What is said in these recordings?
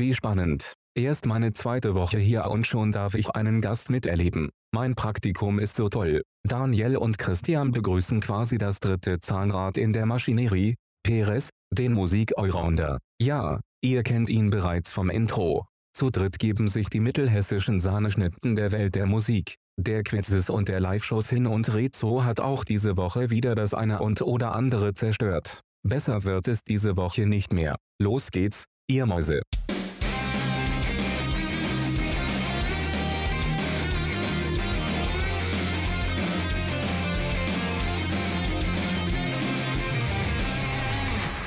Wie spannend. Erst meine zweite Woche hier und schon darf ich einen Gast miterleben. Mein Praktikum ist so toll. Daniel und Christian begrüßen quasi das dritte Zahnrad in der Maschinerie, Perez, den Musik-Allrounder. Ja, ihr kennt ihn bereits vom Intro. Zu dritt geben sich die mittelhessischen Sahneschnitten der Welt der Musik, der Quizzes und der Live-Shows hin und Rezo hat auch diese Woche wieder das eine und oder andere zerstört. Besser wird es diese Woche nicht mehr. Los geht's, ihr Mäuse.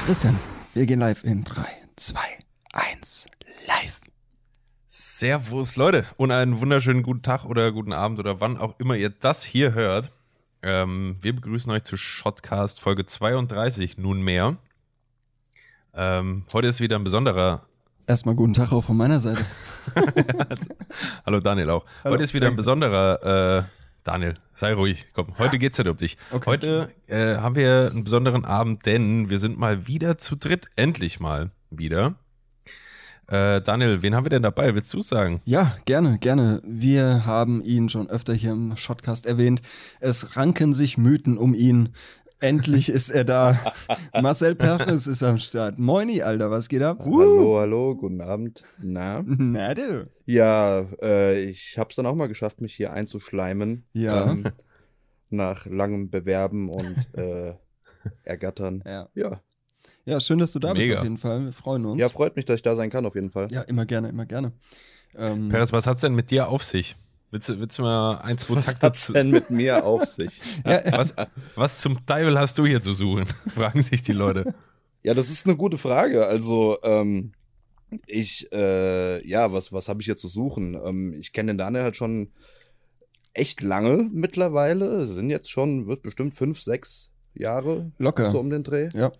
Christian, wir gehen live in 3, 2, 1, live. Servus Leute und einen wunderschönen guten Tag oder guten Abend oder wann auch immer ihr das hier hört. Ähm, wir begrüßen euch zu Shotcast Folge 32 nunmehr. Ähm, heute ist wieder ein besonderer. Erstmal guten Tag auch von meiner Seite. Hallo Daniel auch. Hallo, heute ist wieder ein danke. besonderer. Äh, Daniel, sei ruhig. Komm, heute geht's nicht um dich. Okay. Heute äh, haben wir einen besonderen Abend, denn wir sind mal wieder zu dritt. Endlich mal wieder. Äh, Daniel, wen haben wir denn dabei? Willst du sagen? Ja, gerne, gerne. Wir haben ihn schon öfter hier im Shotcast erwähnt. Es ranken sich Mythen um ihn. Endlich ist er da. Marcel Perres ist am Start. Moini, Alter, was geht ab? Hallo, hallo, guten Abend. Na? Na du. Ja, äh, ich hab's dann auch mal geschafft, mich hier einzuschleimen. Ja. Ähm, nach langem Bewerben und äh, Ergattern. Ja. Ja. ja, schön, dass du da bist Mega. auf jeden Fall. Wir freuen uns. ja, freut mich, dass ich da sein kann, auf jeden Fall. Ja, immer gerne, immer gerne. Ähm, Peres, was hat's denn mit dir auf sich? Willst du, willst du mal ein, zwei Was Takte hat's zu, denn mit mir auf sich? ja, was, was zum Teufel hast du hier zu suchen? Fragen sich die Leute. Ja, das ist eine gute Frage. Also, ähm, ich, äh, ja, was, was habe ich hier zu suchen? Ähm, ich kenne den Daniel halt schon echt lange mittlerweile. Sind jetzt schon, wird bestimmt fünf, sechs Jahre locker. so um den Dreh. Ja.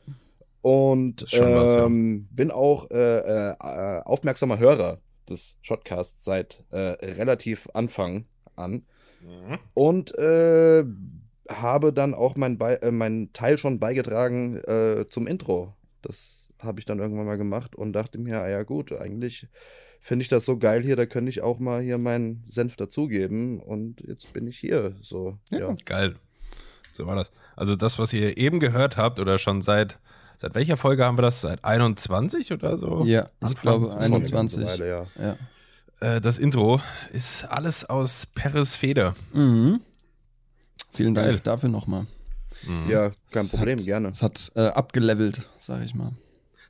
Und schon was, ja. ähm, bin auch äh, äh, aufmerksamer Hörer des Shotcasts seit äh, relativ Anfang an. Und äh, habe dann auch mein Bei äh, meinen Teil schon beigetragen äh, zum Intro. Das habe ich dann irgendwann mal gemacht und dachte mir, ah ja gut, eigentlich finde ich das so geil hier, da könnte ich auch mal hier meinen Senf dazugeben. Und jetzt bin ich hier. So, ja. Geil. So war das. Also das, was ihr eben gehört habt, oder schon seit, seit welcher Folge haben wir das? Seit 21 oder so? Ja, ich Anfang glaube zu- Schon eine 21. ganze Weile, ja. Ja. Äh, das Intro ist alles aus Peres Feder. Mhm. Vielen Dank Geil. dafür nochmal. Mhm. Ja, kein Problem, hat, gerne. Es hat äh, abgelevelt, sag ich mal.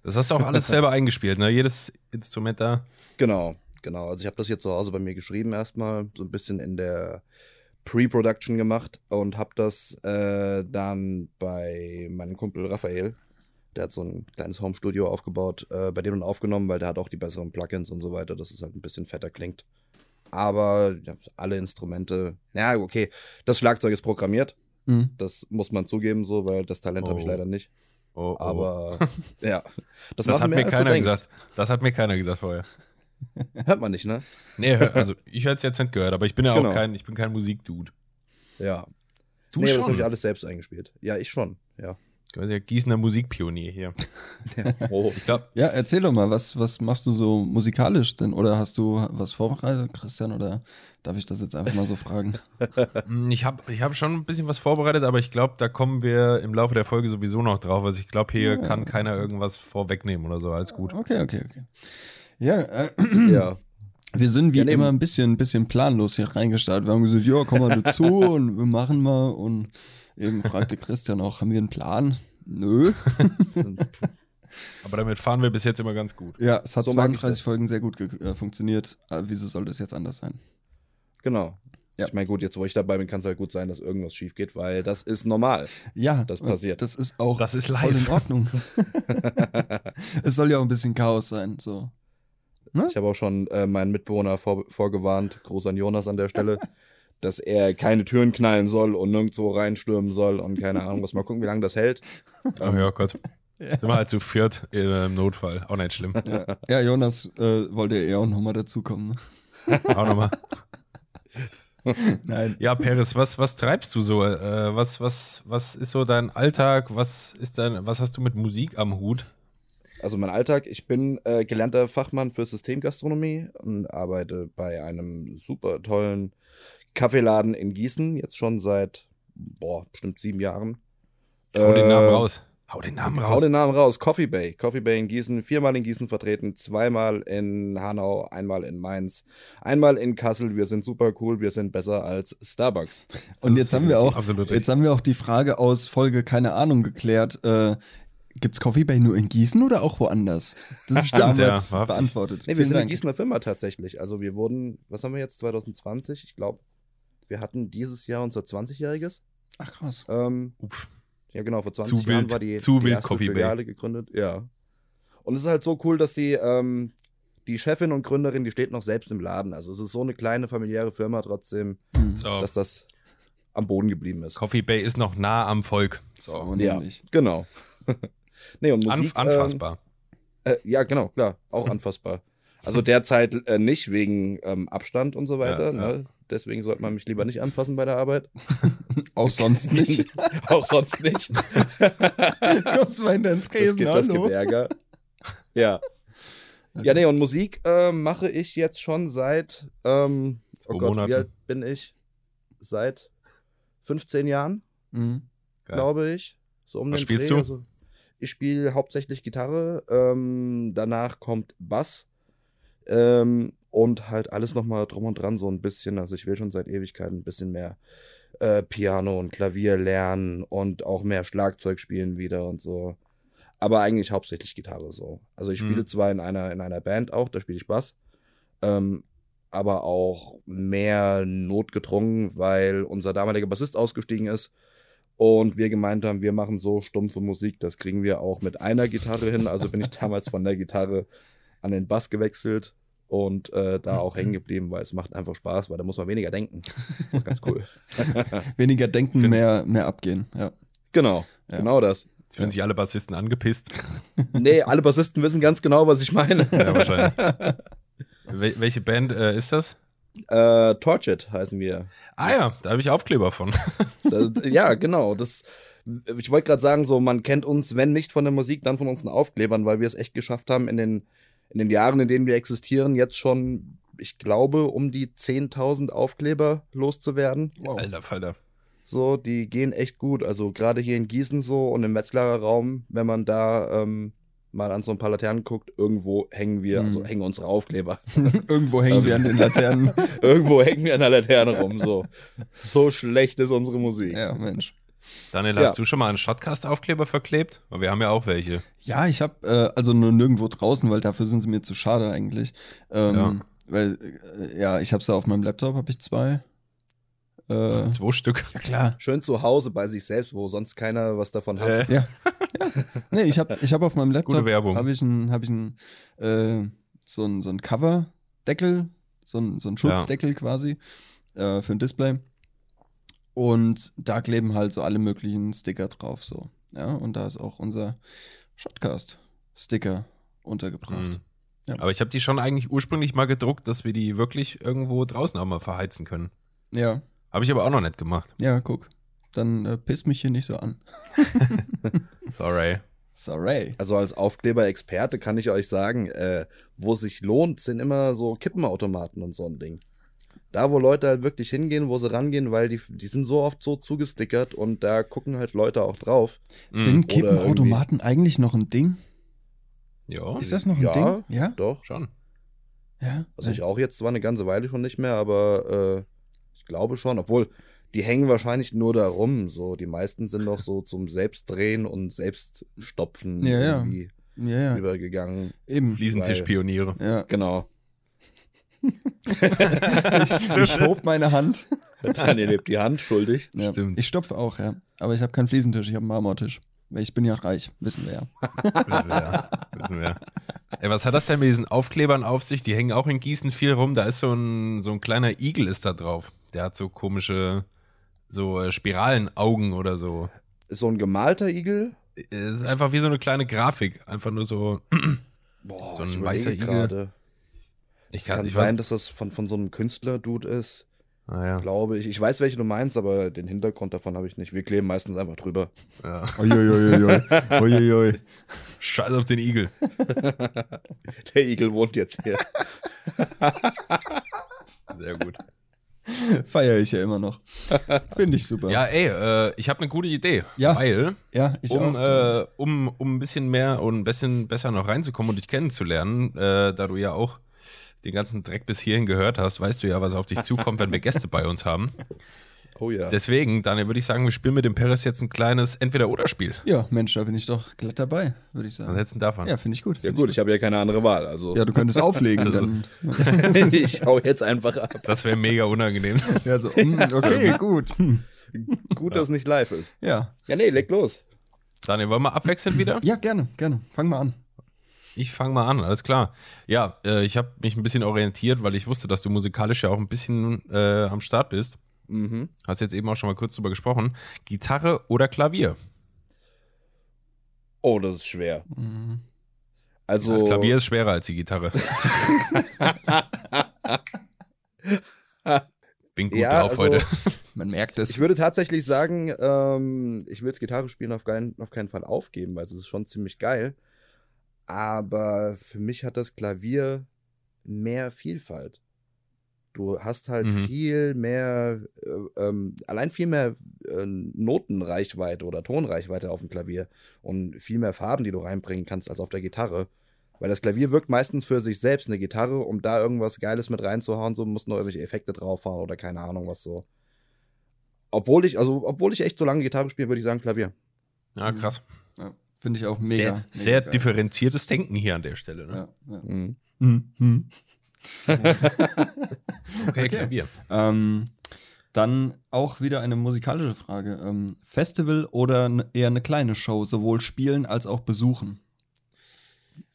Das hast du auch alles selber eingespielt, ne? Jedes Instrument da. Genau, genau. Also ich habe das hier zu Hause bei mir geschrieben erstmal, so ein bisschen in der Pre-Production gemacht und habe das äh, dann bei meinem Kumpel Raphael, der hat so ein kleines Home-Studio aufgebaut, äh, bei dem dann aufgenommen, weil der hat auch die besseren Plugins und so weiter, dass es halt ein bisschen fetter klingt. Aber ja, alle Instrumente, ja, okay, das Schlagzeug ist programmiert, Mhm. das muss man zugeben so, weil das Talent habe ich Oh. leider nicht. Oh, oh. Aber ja, das, das hat mir keiner gesagt. Das hat mir keiner gesagt vorher. Hört man nicht, ne? Nee, also ich hätte es jetzt nicht gehört, aber ich bin ja Genau. auch kein, ich bin kein Musikdude. Ja. Du nee, das schon. habe ich alles selbst eingespielt. Ja, ich schon. Ja. Bist ja Gießener Musikpionier hier. Oh. Ich glaube, Ja, erzähl doch mal, was, was machst du so musikalisch denn? Oder hast du was vorbereitet, Christian? Oder darf ich das jetzt einfach mal so fragen? Ich habe ich hab schon ein bisschen was vorbereitet, aber ich glaube, da kommen wir im Laufe der Folge sowieso noch drauf. Also ich glaube, hier Ja. kann keiner irgendwas vorwegnehmen oder so. Alles gut. Okay, okay, okay. Ja, äh, ja. wir sind wie Ja, immer ein bisschen, ein bisschen planlos hier reingestartet. Wir haben gesagt, ja, komm mal dazu und wir machen mal. Und eben fragte Christian auch, haben wir einen Plan? Nö. Aber damit fahren wir bis jetzt immer ganz gut. Ja, es hat So mag ich 32 das. Folgen sehr gut äh, funktioniert. Aber wieso soll das jetzt anders sein? Genau. Ja. Ich meine, gut, jetzt wo ich dabei bin, kann es halt gut sein, dass irgendwas schief geht, weil das ist normal. Ja, Das und passiert. Das ist auch Das ist voll live. in Ordnung. es soll ja auch ein bisschen Chaos sein. So. Ich habe auch schon äh, meinen Mitbewohner vor, vorgewarnt, Gruß an Jonas an der Stelle, dass er keine Türen knallen soll und nirgendwo reinstürmen soll und keine Ahnung was. Mal gucken, wie lange das hält. Oh ja, Gott. Sind wir halt zu viert äh, im Notfall. Auch nicht schlimm. Ja, ja Jonas äh, wollte ja eh auch nochmal dazukommen. Ne? Auch nochmal. Nein. Ja, Peres, was, was treibst du so? Äh, was, was, was ist so dein Alltag? Was ist dein, was hast du mit Musik am Hut? Also mein Alltag, ich bin äh, gelernter Fachmann für Systemgastronomie und arbeite bei einem super tollen Kaffeeladen in Gießen, jetzt schon seit, boah, bestimmt sieben Jahren. Hau den Namen Äh, raus. Hau den Namen Hau raus. den Namen raus. Coffee Bay. Coffee Bay in Gießen. Viermal in Gießen vertreten. Zweimal in Hanau. Einmal in Mainz. Einmal in Kassel. Wir sind super cool. Wir sind besser als Starbucks. Und Das jetzt haben wir auch, jetzt haben wir auch die Frage aus Folge keine Ahnung geklärt. Äh, Gibt's Coffee Bay nur in Gießen oder auch woanders? Das ist Stimmt, damit ja, beantwortet. Nee, wir Vielen sind eine Dank. Gießener Firma tatsächlich. Also wir wurden, was haben wir jetzt, 2020? Ich glaube, wir hatten dieses Jahr unser 20-jähriges. Ach krass. Ähm, Uff. ja, genau, vor 20 Zu Jahren wild. war die, Zu die wild erste Coffee Bay. Filiale gegründet. Ja. Und es ist halt so cool, dass die, ähm, die Chefin und Gründerin, die steht noch selbst im Laden. Also es ist so eine kleine familiäre Firma trotzdem, Hm. So, dass das am Boden geblieben ist. Coffee Bay ist noch nah am Volk. So, Ja, nämlich. genau. nee, und Anf Musik, anfassbar. Ähm, äh, ja, genau, klar, auch anfassbar. Also derzeit äh, nicht wegen ähm, Abstand und so weiter. Ja, ja. Ne? Deswegen sollte man mich lieber nicht anfassen bei der Arbeit. Auch sonst nicht. auch sonst nicht. Kommst mal in den Das, Tresen, gibt, das gibt Ärger. Ja. Ja, nee, und Musik äh, mache ich jetzt schon seit, ähm, oh Gott, Monaten. wie alt bin ich? Seit 15 Jahren, Mhm. Glaube ich. So um Was den spielst Dreh. du? Also, ich spiele hauptsächlich Gitarre, ähm, danach kommt Bass ähm, und halt alles nochmal drum und dran so ein bisschen. Also ich will schon seit Ewigkeiten ein bisschen mehr äh, Piano und Klavier lernen und auch mehr Schlagzeug spielen wieder und so. Aber eigentlich hauptsächlich Gitarre so. Also ich spiele Mhm. zwar in einer, in einer Band auch, da spiele ich Bass, ähm, aber auch mehr notgedrungen, weil unser damaliger Bassist ausgestiegen ist und wir gemeint haben, wir machen so stumpfe Musik, das kriegen wir auch mit einer Gitarre hin. Also bin ich damals von der Gitarre an den Bass gewechselt und äh, da auch hängen geblieben, weil es macht einfach Spaß, weil da muss man weniger denken. Das ist ganz cool. Weniger denken, Find- mehr, mehr abgehen. Ja. genau, Ja. genau das. Jetzt fühlen sich alle Bassisten angepisst. Nee, alle Bassisten wissen ganz genau, was ich meine. Ja, wahrscheinlich. Wel welche Band äh, ist das? äh, Tortured heißen wir. Ah ja, da habe ich Aufkleber von. Das, ja, genau. Das, ich wollte gerade sagen, so man kennt uns, wenn nicht von der Musik, dann von unseren Aufklebern, weil wir es echt geschafft haben, in den, in den Jahren, in denen wir existieren, jetzt schon, ich glaube, um die 10.000 Aufkleber loszuwerden. Wow. Alter Falter. So, die gehen echt gut. Also gerade hier in Gießen so und im Wetzlarer Raum, wenn man da ähm, mal an so ein paar Laternen guckt, irgendwo hängen wir, Mhm. also hängen unsere Aufkleber. Irgendwo hängen wir an den Laternen. irgendwo hängen wir an der Laterne rum. So, so schlecht ist unsere Musik. ja, Mensch. Daniel, Ja. hast du schon mal einen Shotcast-Aufkleber verklebt? Weil wir haben ja auch welche. Ja, ich habe äh, also nur nirgendwo draußen, weil dafür sind sie mir zu schade eigentlich. Ähm, Ja. Weil, äh, ja, ich habe sie auf meinem Laptop, habe ich zwei. Äh, Zwei Stück. ja, klar. Schön zu Hause bei sich selbst, wo sonst keiner was davon hat. Äh, Ja. ja. Nee, ich habe ich hab auf meinem Gute Laptop Werbung. habe ich ein, hab ich ein, äh, so ein, so ein Cover-Deckel, so ein, so ein Schutzdeckel quasi äh, für ein Display. Und da kleben halt so alle möglichen Sticker drauf, so. Ja, und da ist auch unser Shotcast-Sticker untergebracht. Mhm. Aber ich habe die schon eigentlich ursprünglich mal gedruckt, dass wir die wirklich irgendwo draußen auch mal verheizen können. Ja, Habe ich aber auch noch nicht gemacht. ja, guck. Dann äh, piss mich hier nicht so an. Sorry. Sorry. Also als Aufkleber-Experte kann ich euch sagen, äh, wo es sich lohnt, sind immer so Kippenautomaten und so ein Ding. Da, wo Leute halt wirklich hingehen, wo sie rangehen, weil die, die sind so oft so zugestickert und da gucken halt Leute auch drauf. Sind Kippenautomaten eigentlich noch ein Ding? Ja, Ist das noch ein Ja. Ding? Ja? Doch. schon. Ja. Also ich auch jetzt zwar eine ganze Weile schon nicht mehr, aber äh, ich glaube schon, obwohl die hängen wahrscheinlich nur da rum. So, die meisten sind noch so zum Selbstdrehen und Selbststopfen Ja, ja. irgendwie ja, ja. übergegangen. Eben. Fliesentischpioniere. Ja. Genau. Ich hob meine Hand. Daniel hebt die Hand, schuldig. Ja. Stimmt. Ich stopfe auch, ja. Aber ich habe keinen Fliesentisch, ich habe einen Marmortisch. Ich bin ja reich, wissen wir ja. Wissen wir, ja. Wissen wir. Ey, was hat das denn mit diesen Aufklebern auf sich? Die hängen auch in Gießen viel rum. Da ist so ein, so ein kleiner Igel ist da drauf. Der hat so komische, so äh, Spiralenaugen oder so. Ist so ein gemalter Igel. Es ist einfach wie so eine kleine Grafik. Einfach nur so. Boah, So ein ich weißer Igel. gerade. Ich Kann, kann, ich sein, weiß, dass das von, von so einem Künstler-Dude ist. Ah, ja. glaube ich. Ich weiß, welche du meinst, aber den Hintergrund davon habe ich nicht. Wir kleben meistens einfach drüber. ja. Uiuiuiui. Uiuiui. Scheiß auf den Igel. Der Igel wohnt jetzt hier. Sehr gut. Feiere ich ja immer noch. Finde ich super. Ja, ey, äh, ich habe eine gute Idee. Ja. Weil, ja ich um, auch. äh, um, um ein bisschen mehr und ein bisschen besser noch reinzukommen und dich kennenzulernen, äh, da du ja auch den ganzen Dreck bis hierhin gehört hast, weißt du ja, was auf dich zukommt, wenn wir Gäste bei uns haben. Oh ja. Deswegen, Daniel, würde ich sagen, wir spielen mit dem Peres jetzt ein kleines Entweder-Oder-Spiel. ja, Mensch, da bin ich doch glatt dabei, würde ich Was sagen. hältst du denn davon? Ja, finde ich gut. ja gut, ich habe ja keine andere Wahl. Also Ja, du könntest auflegen, Also- dann. ich hau jetzt einfach ab. Das wäre mega unangenehm. Ja, so, mm, okay, gut. Hm. Gut, dass es nicht live ist. Ja. Ja, nee, leg los. Daniel, wollen wir abwechseln wieder? Ja, gerne, gerne. Fang mal an. Ich fange mal an, alles klar. Ja, äh, ich habe mich ein bisschen orientiert, weil ich wusste, dass du musikalisch ja auch ein bisschen äh, am Start bist. Mhm. Hast jetzt eben auch schon mal kurz drüber gesprochen. Gitarre oder Klavier? Oh, das ist schwer. Mhm. Also, Das Klavier ist schwerer als die Gitarre. Bin gut Ja, drauf also- heute. Man merkt es. ich würde tatsächlich sagen, ähm, ich will jetzt Gitarre spielen auf keinen, auf keinen Fall aufgeben, weil es ist schon ziemlich geil. Aber für mich hat das Klavier mehr Vielfalt. Du hast halt Mhm. viel mehr, äh, ähm, allein viel mehr äh, Notenreichweite oder Tonreichweite auf dem Klavier und viel mehr Farben, die du reinbringen kannst als auf der Gitarre. Weil das Klavier wirkt meistens für sich selbst eine Gitarre, um da irgendwas Geiles mit reinzuhauen, so muss noch irgendwelche Effekte draufhauen oder keine Ahnung was so. Obwohl ich, also obwohl ich echt so lange Gitarre spiele, würde ich sagen Klavier. Ja, krass. Ja, Finde ich auch mega. sehr mega sehr geil. differenziertes Denken hier an der Stelle. Ne? Ja, ja. Mhm. Hm, hm. Okay, Klavier. Ähm, dann auch wieder eine musikalische Frage. Ähm, Festival oder eher eine kleine Show, sowohl spielen als auch besuchen?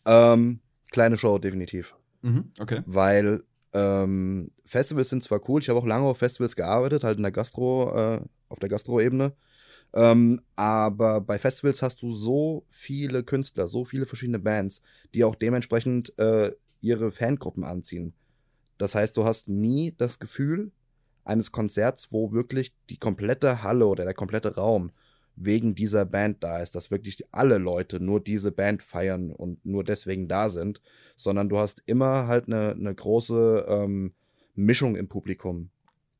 Ähm, kleine Show, definitiv. Mhm, okay. Weil ähm, Festivals sind zwar cool, ich habe auch lange auf Festivals gearbeitet, halt in der Gastro, äh, auf der Gastro-Ebene. Ähm, aber bei Festivals hast du so viele Künstler, so viele verschiedene Bands, die auch dementsprechend äh, ihre Fangruppen anziehen. Das heißt, du hast nie das Gefühl eines Konzerts, wo wirklich die komplette Halle oder der komplette Raum wegen dieser Band da ist, dass wirklich alle Leute nur diese Band feiern und nur deswegen da sind, sondern du hast immer halt eine, eine große ähm, Mischung im Publikum,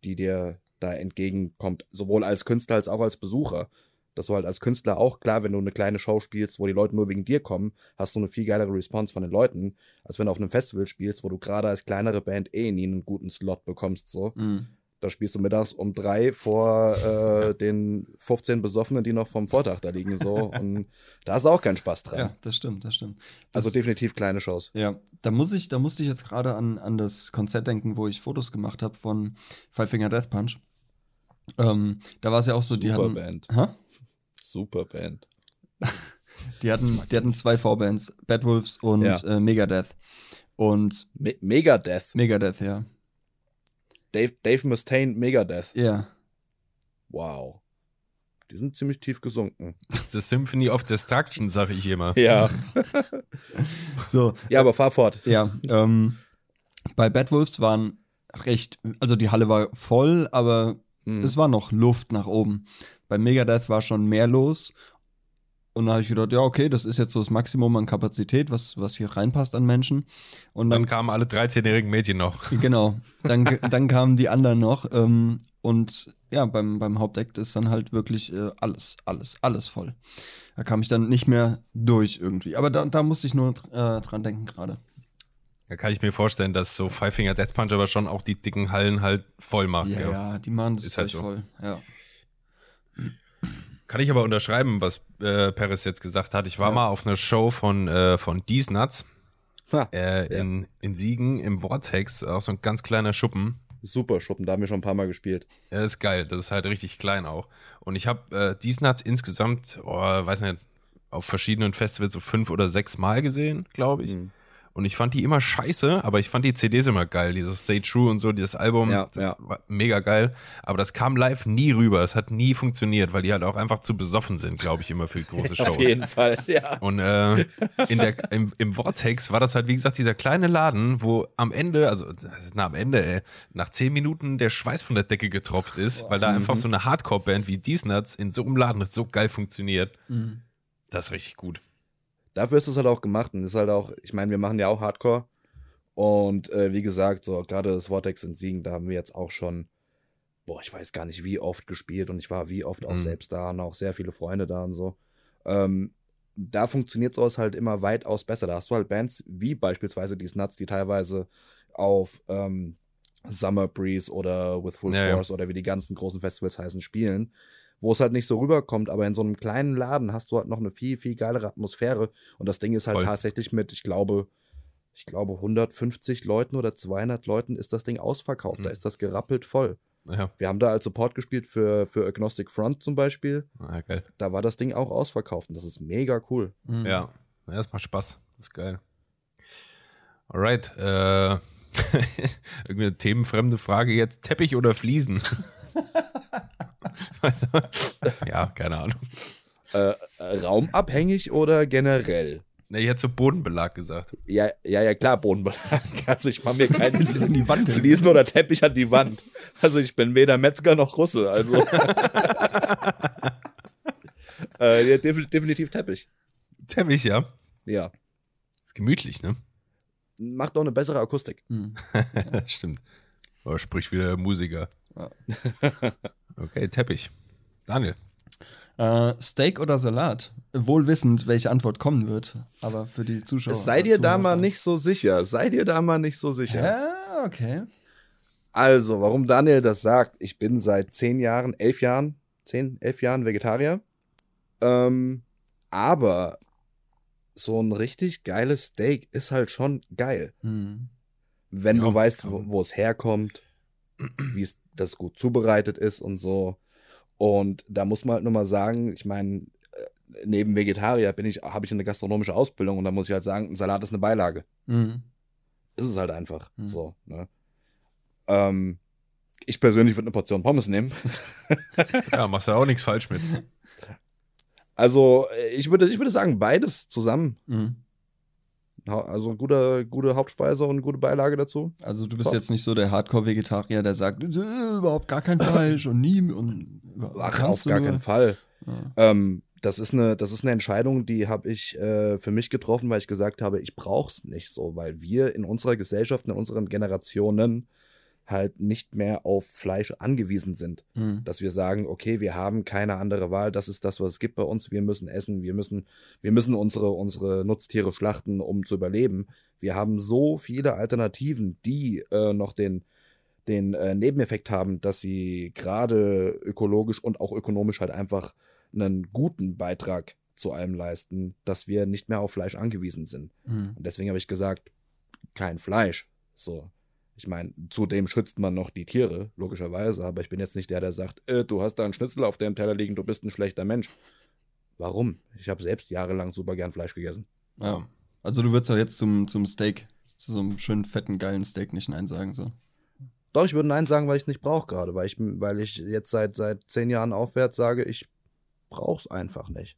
die dir da entgegenkommt, sowohl als Künstler als auch als Besucher. Dass du halt als Künstler auch, klar, wenn du eine kleine Show spielst, wo die Leute nur wegen dir kommen, hast du eine viel geilere Response von den Leuten, als wenn du auf einem Festival spielst, wo du gerade als kleinere Band eh nie einen guten Slot bekommst, so. Mhm. Da spielst du mittags um drei vor äh, den 15 Besoffenen, die noch vom Vortag da liegen, so. Und da hast du auch keinen Spaß dran. Ja, das stimmt, das stimmt. Das, also definitiv kleine Shows. ja, da muss ich, da musste ich jetzt gerade an, an das Konzert denken, wo ich Fotos gemacht habe von Five Finger Death Punch. Ähm, da war es ja auch so, die Super hatten, Band. Hä? Super Band. die hatten, die hatten zwei Vorbands, Bad Wolves und Ja. äh, Megadeth. Und Me Megadeth. Megadeth, ja. Dave, Dave Mustaine, Megadeth. Ja. Wow. Die sind ziemlich tief gesunken. The Symphony of Destruction, sage ich immer. Ja. So, ja, aber fahr fort. Ja, ähm, bei Bad Wolves waren recht, also die Halle war voll, aber Hm. es war noch Luft nach oben. Bei Megadeth war schon mehr los. Und da habe ich gedacht, ja, okay, das ist jetzt so das Maximum an Kapazität, was, was hier reinpasst an Menschen. Und Dann dann, kamen alle 13-jährigen Mädchen noch. genau, dann, dann kamen die anderen noch. Ähm, und ja, beim, beim Hauptakt ist dann halt wirklich äh, alles, alles, alles voll. Da kam ich dann nicht mehr durch irgendwie. Aber da, da musste ich nur äh, dran denken gerade. Da kann ich mir vorstellen, dass so Five Finger Death Punch aber schon auch die dicken Hallen halt voll macht. Ja, Ja, ja, die machen das Ist halt so. voll. Ja. Kann ich aber unterschreiben, was äh, Paris jetzt gesagt hat. Ich war Ja. mal auf einer Show von, äh, von Dies Nuts Ha, äh, in, in Siegen im Vortex, auch so ein ganz kleiner Schuppen. super Schuppen, da haben wir schon ein paar Mal gespielt. Ja, das ist geil. Das ist halt richtig klein auch. Und ich habe äh, Dies Nuts insgesamt, oh, weiß nicht, auf verschiedenen Festivals so fünf oder sechs Mal gesehen, glaube ich. Mhm. Und ich fand die immer scheiße, aber ich fand die CDs immer geil, dieses Stay True und so, dieses Album, Ja, das ja. war mega geil, aber das kam live nie rüber, es hat nie funktioniert, weil die halt auch einfach zu besoffen sind, glaube ich, immer für große Shows. Auf jeden Fall, ja. Und äh, in der, im, im Vortex war das halt, wie gesagt, dieser kleine Laden, wo am Ende, also na, am Ende, ey, nach zehn Minuten der Schweiß von der Decke getropft ist, weil da einfach so eine Hardcore-Band wie Dies Nuts in so einem Laden so geil funktioniert. Das ist richtig gut. Dafür ist es halt auch gemacht und ist halt auch, ich meine, wir machen ja auch Hardcore. Und äh, wie gesagt, so gerade das Vortex in Siegen, da haben wir jetzt auch schon, boah, ich weiß gar nicht, wie oft gespielt und ich war wie oft auch Mhm. selbst da und auch sehr viele Freunde da und so. Ähm, da funktioniert sowas halt immer weitaus besser. Da hast du halt Bands wie beispielsweise die Nuts, die teilweise auf ähm, Summer Breeze oder With Full Ja, ja. Force oder wie die ganzen großen Festivals heißen, spielen, wo es halt nicht so rüberkommt, aber in so einem kleinen Laden hast du halt noch eine viel, viel geilere Atmosphäre und das Ding ist halt Voll. tatsächlich mit, ich glaube, ich glaube 150 Leuten oder 200 Leuten ist das Ding ausverkauft, da Mhm. ist das gerappelt voll. Ja, Wir haben da als Support gespielt für, für Agnostic Front zum Beispiel, ah, geil. da war das Ding auch ausverkauft und das ist mega cool. Mhm. Ja, ja, das macht Spaß. Das ist geil. Alright, äh, irgendeine themenfremde Frage jetzt. Teppich oder Fliesen? also, ja, keine Ahnung. Äh, äh, raumabhängig oder generell? Ne, ich hätte so Bodenbelag gesagt. Ja, ja, ja, klar, Bodenbelag. Also ich mache mir keine Das ist in die Wand. Fliesen oder Teppich an die Wand. Also ich bin weder Metzger noch Russe, also. äh, definitiv Teppich. Teppich, ja. Ja. Ist gemütlich, ne? Macht doch eine bessere Akustik. Mhm. Stimmt. Aber sprich wieder der Musiker. Ja. Okay, Teppich. Daniel. Äh, Steak oder Salat? Wohl wissend, welche Antwort kommen wird, aber für die Zuschauer. Sei dir da mal nicht so sicher. Sei dir da mal nicht so sicher. Ja, okay. Also, warum Daniel das sagt, ich bin seit zehn Jahren, elf Jahren, zehn, elf Jahren Vegetarier. Ähm, aber so ein richtig geiles Steak ist halt schon geil. Mhm. Wenn Ja, du weißt, wo es herkommt, wie es das gut zubereitet ist und so. Und da muss man halt nur mal sagen, ich meine, äh, neben Vegetarier bin ich, habe ich eine gastronomische Ausbildung und da muss ich halt sagen, ein Salat ist eine Beilage. Mhm. Ist es halt einfach. Hm. So, ne? Ähm, ich persönlich würde eine Portion Pommes nehmen. Ja, machst du auch nichts falsch mit. Also, äh, ich würde, ich würde sagen, beides zusammen. Mhm. Also gute, gute Hauptspeise und gute Beilage dazu. Also du bist Boah. jetzt nicht so der Hardcore-Vegetarier, der sagt, "Äh, überhaupt gar kein Fleisch und nie und Ach, auf gar nur." keinen Fall. Ja. Ähm, das ist eine, das ist eine Entscheidung, die habe ich äh, für mich getroffen, weil ich gesagt habe, ich brauch's nicht so, weil wir in unserer Gesellschaft, in unseren Generationen halt nicht mehr auf Fleisch angewiesen sind. Mhm. Dass wir sagen, okay, wir haben keine andere Wahl, das ist das, was es gibt bei uns, wir müssen essen, wir müssen, wir müssen unsere, unsere Nutztiere schlachten, um zu überleben. Wir haben so viele Alternativen, die äh, noch den, den äh, Nebeneffekt haben, dass sie gerade ökologisch und auch ökonomisch halt einfach einen guten Beitrag zu allem leisten, dass wir nicht mehr auf Fleisch angewiesen sind. Mhm. Und deswegen habe ich gesagt, kein Fleisch. So. Ich meine, zudem schützt man noch die Tiere, logischerweise, aber ich bin jetzt nicht der, der sagt, äh, du hast da einen Schnitzel auf deinem Teller liegen, du bist ein schlechter Mensch. Warum? Ich habe selbst jahrelang super gern Fleisch gegessen. Ja. Also du würdest ja jetzt zum, zum Steak, zu so einem schönen, fetten, geilen Steak nicht Nein sagen, so. Doch, ich würde Nein sagen, weil ich es nicht brauche gerade, weil ich, weil ich jetzt seit, seit zehn Jahren aufwärts sage, ich brauche es einfach nicht.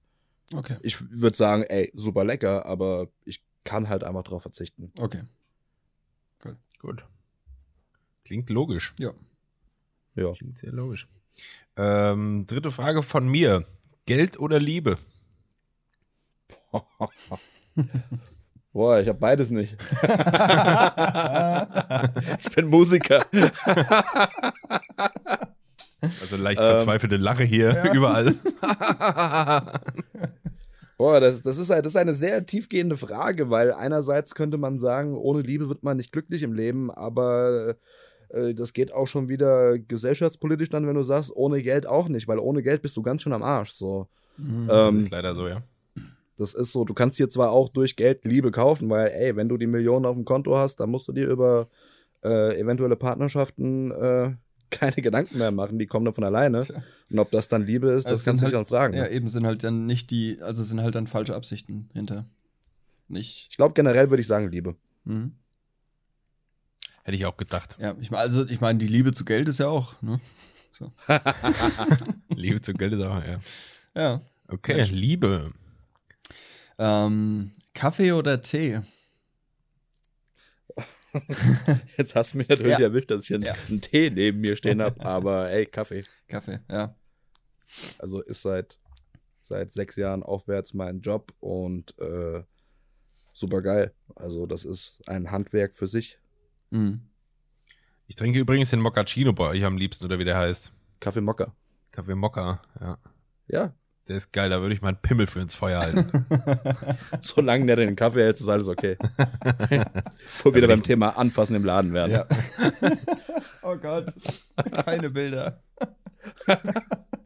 Okay. Ich würde sagen, ey, super lecker, aber ich kann halt einfach drauf verzichten. Okay. Gut. Klingt logisch. Ja. Ja. Klingt sehr logisch. Ähm, dritte Frage von mir. Geld oder Liebe? Boah, ich habe beides nicht. ich bin Musiker. Also leicht Ähm. verzweifelte Lache hier überall. Boah, das, das, ist, das ist eine sehr tiefgehende Frage, weil einerseits könnte man sagen, ohne Liebe wird man nicht glücklich im Leben, aber äh, das geht auch schon wieder gesellschaftspolitisch dann, wenn du sagst, ohne Geld auch nicht, weil ohne Geld bist du ganz schön am Arsch. So. Mhm. Das Ähm, ist leider so, ja. das ist so, du kannst dir zwar auch durch Geld Liebe kaufen, weil, ey, wenn du die Millionen auf dem Konto hast, dann musst du dir über äh, eventuelle Partnerschaften äh, keine Gedanken mehr machen, die kommen dann von alleine. Tja. Und ob das dann Liebe ist, Also das kannst du sind dich dann fragen. Ja, eben sind halt dann nicht die, also sind halt dann falsche Absichten hinter. Nicht. Ich glaube, generell würde ich sagen Liebe. Mhm. Hätte ich auch gedacht. Ja, ich meine, also ich meine, die Liebe zu Geld ist ja auch, ne? Liebe zu Geld ist auch, ja. Ja. Okay, Mensch. Liebe. Ähm, Kaffee oder Tee? Jetzt hast du mich natürlich Ja. erwischt, dass ich einen, Ja. einen Tee neben mir stehen habe, aber ey, Kaffee. Kaffee, ja. Also ist seit, seit sechs Jahren aufwärts mein Job und äh, super geil. Also das ist ein Handwerk für sich. Mhm. Ich trinke übrigens den Moccacino bei euch am liebsten, oder wie der heißt. Kaffee Mokka. Kaffee Mokka, ja. Ja, Der ist geil, da würde ich meinen Pimmel für ins Feuer halten. solange der den Kaffee hält, ist alles okay. Wo wir wieder beim Thema Anfassen im Laden werden. Ja. oh Gott. Keine Bilder.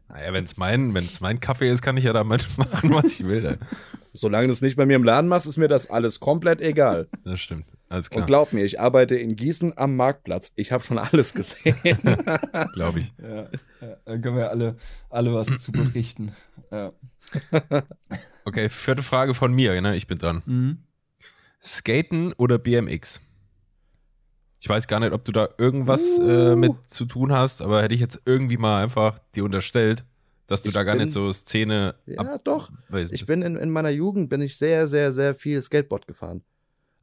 naja, wenn es mein, wenn's mein Kaffee ist, kann ich ja damit machen, was ich will. Solange du es nicht bei mir im Laden machst, ist mir das alles komplett egal. Das stimmt. Alles Und klar, glaub mir, ich arbeite in Gießen am Marktplatz. Ich habe schon alles gesehen. glaube ich. Ja, ja, dann können wir alle, alle was zu berichten. Ja. Okay, vierte Frage von mir, ne? Ich bin dran. Mhm. Skaten oder BMX? Ich weiß gar nicht, ob du da irgendwas äh, mit zu tun hast, aber hätte ich jetzt irgendwie mal einfach dir unterstellt, dass du Ich da gar bin- nicht so Szene ja, doch. Ich bin in, in meiner Jugend bin ich sehr, sehr, sehr viel Skateboard gefahren.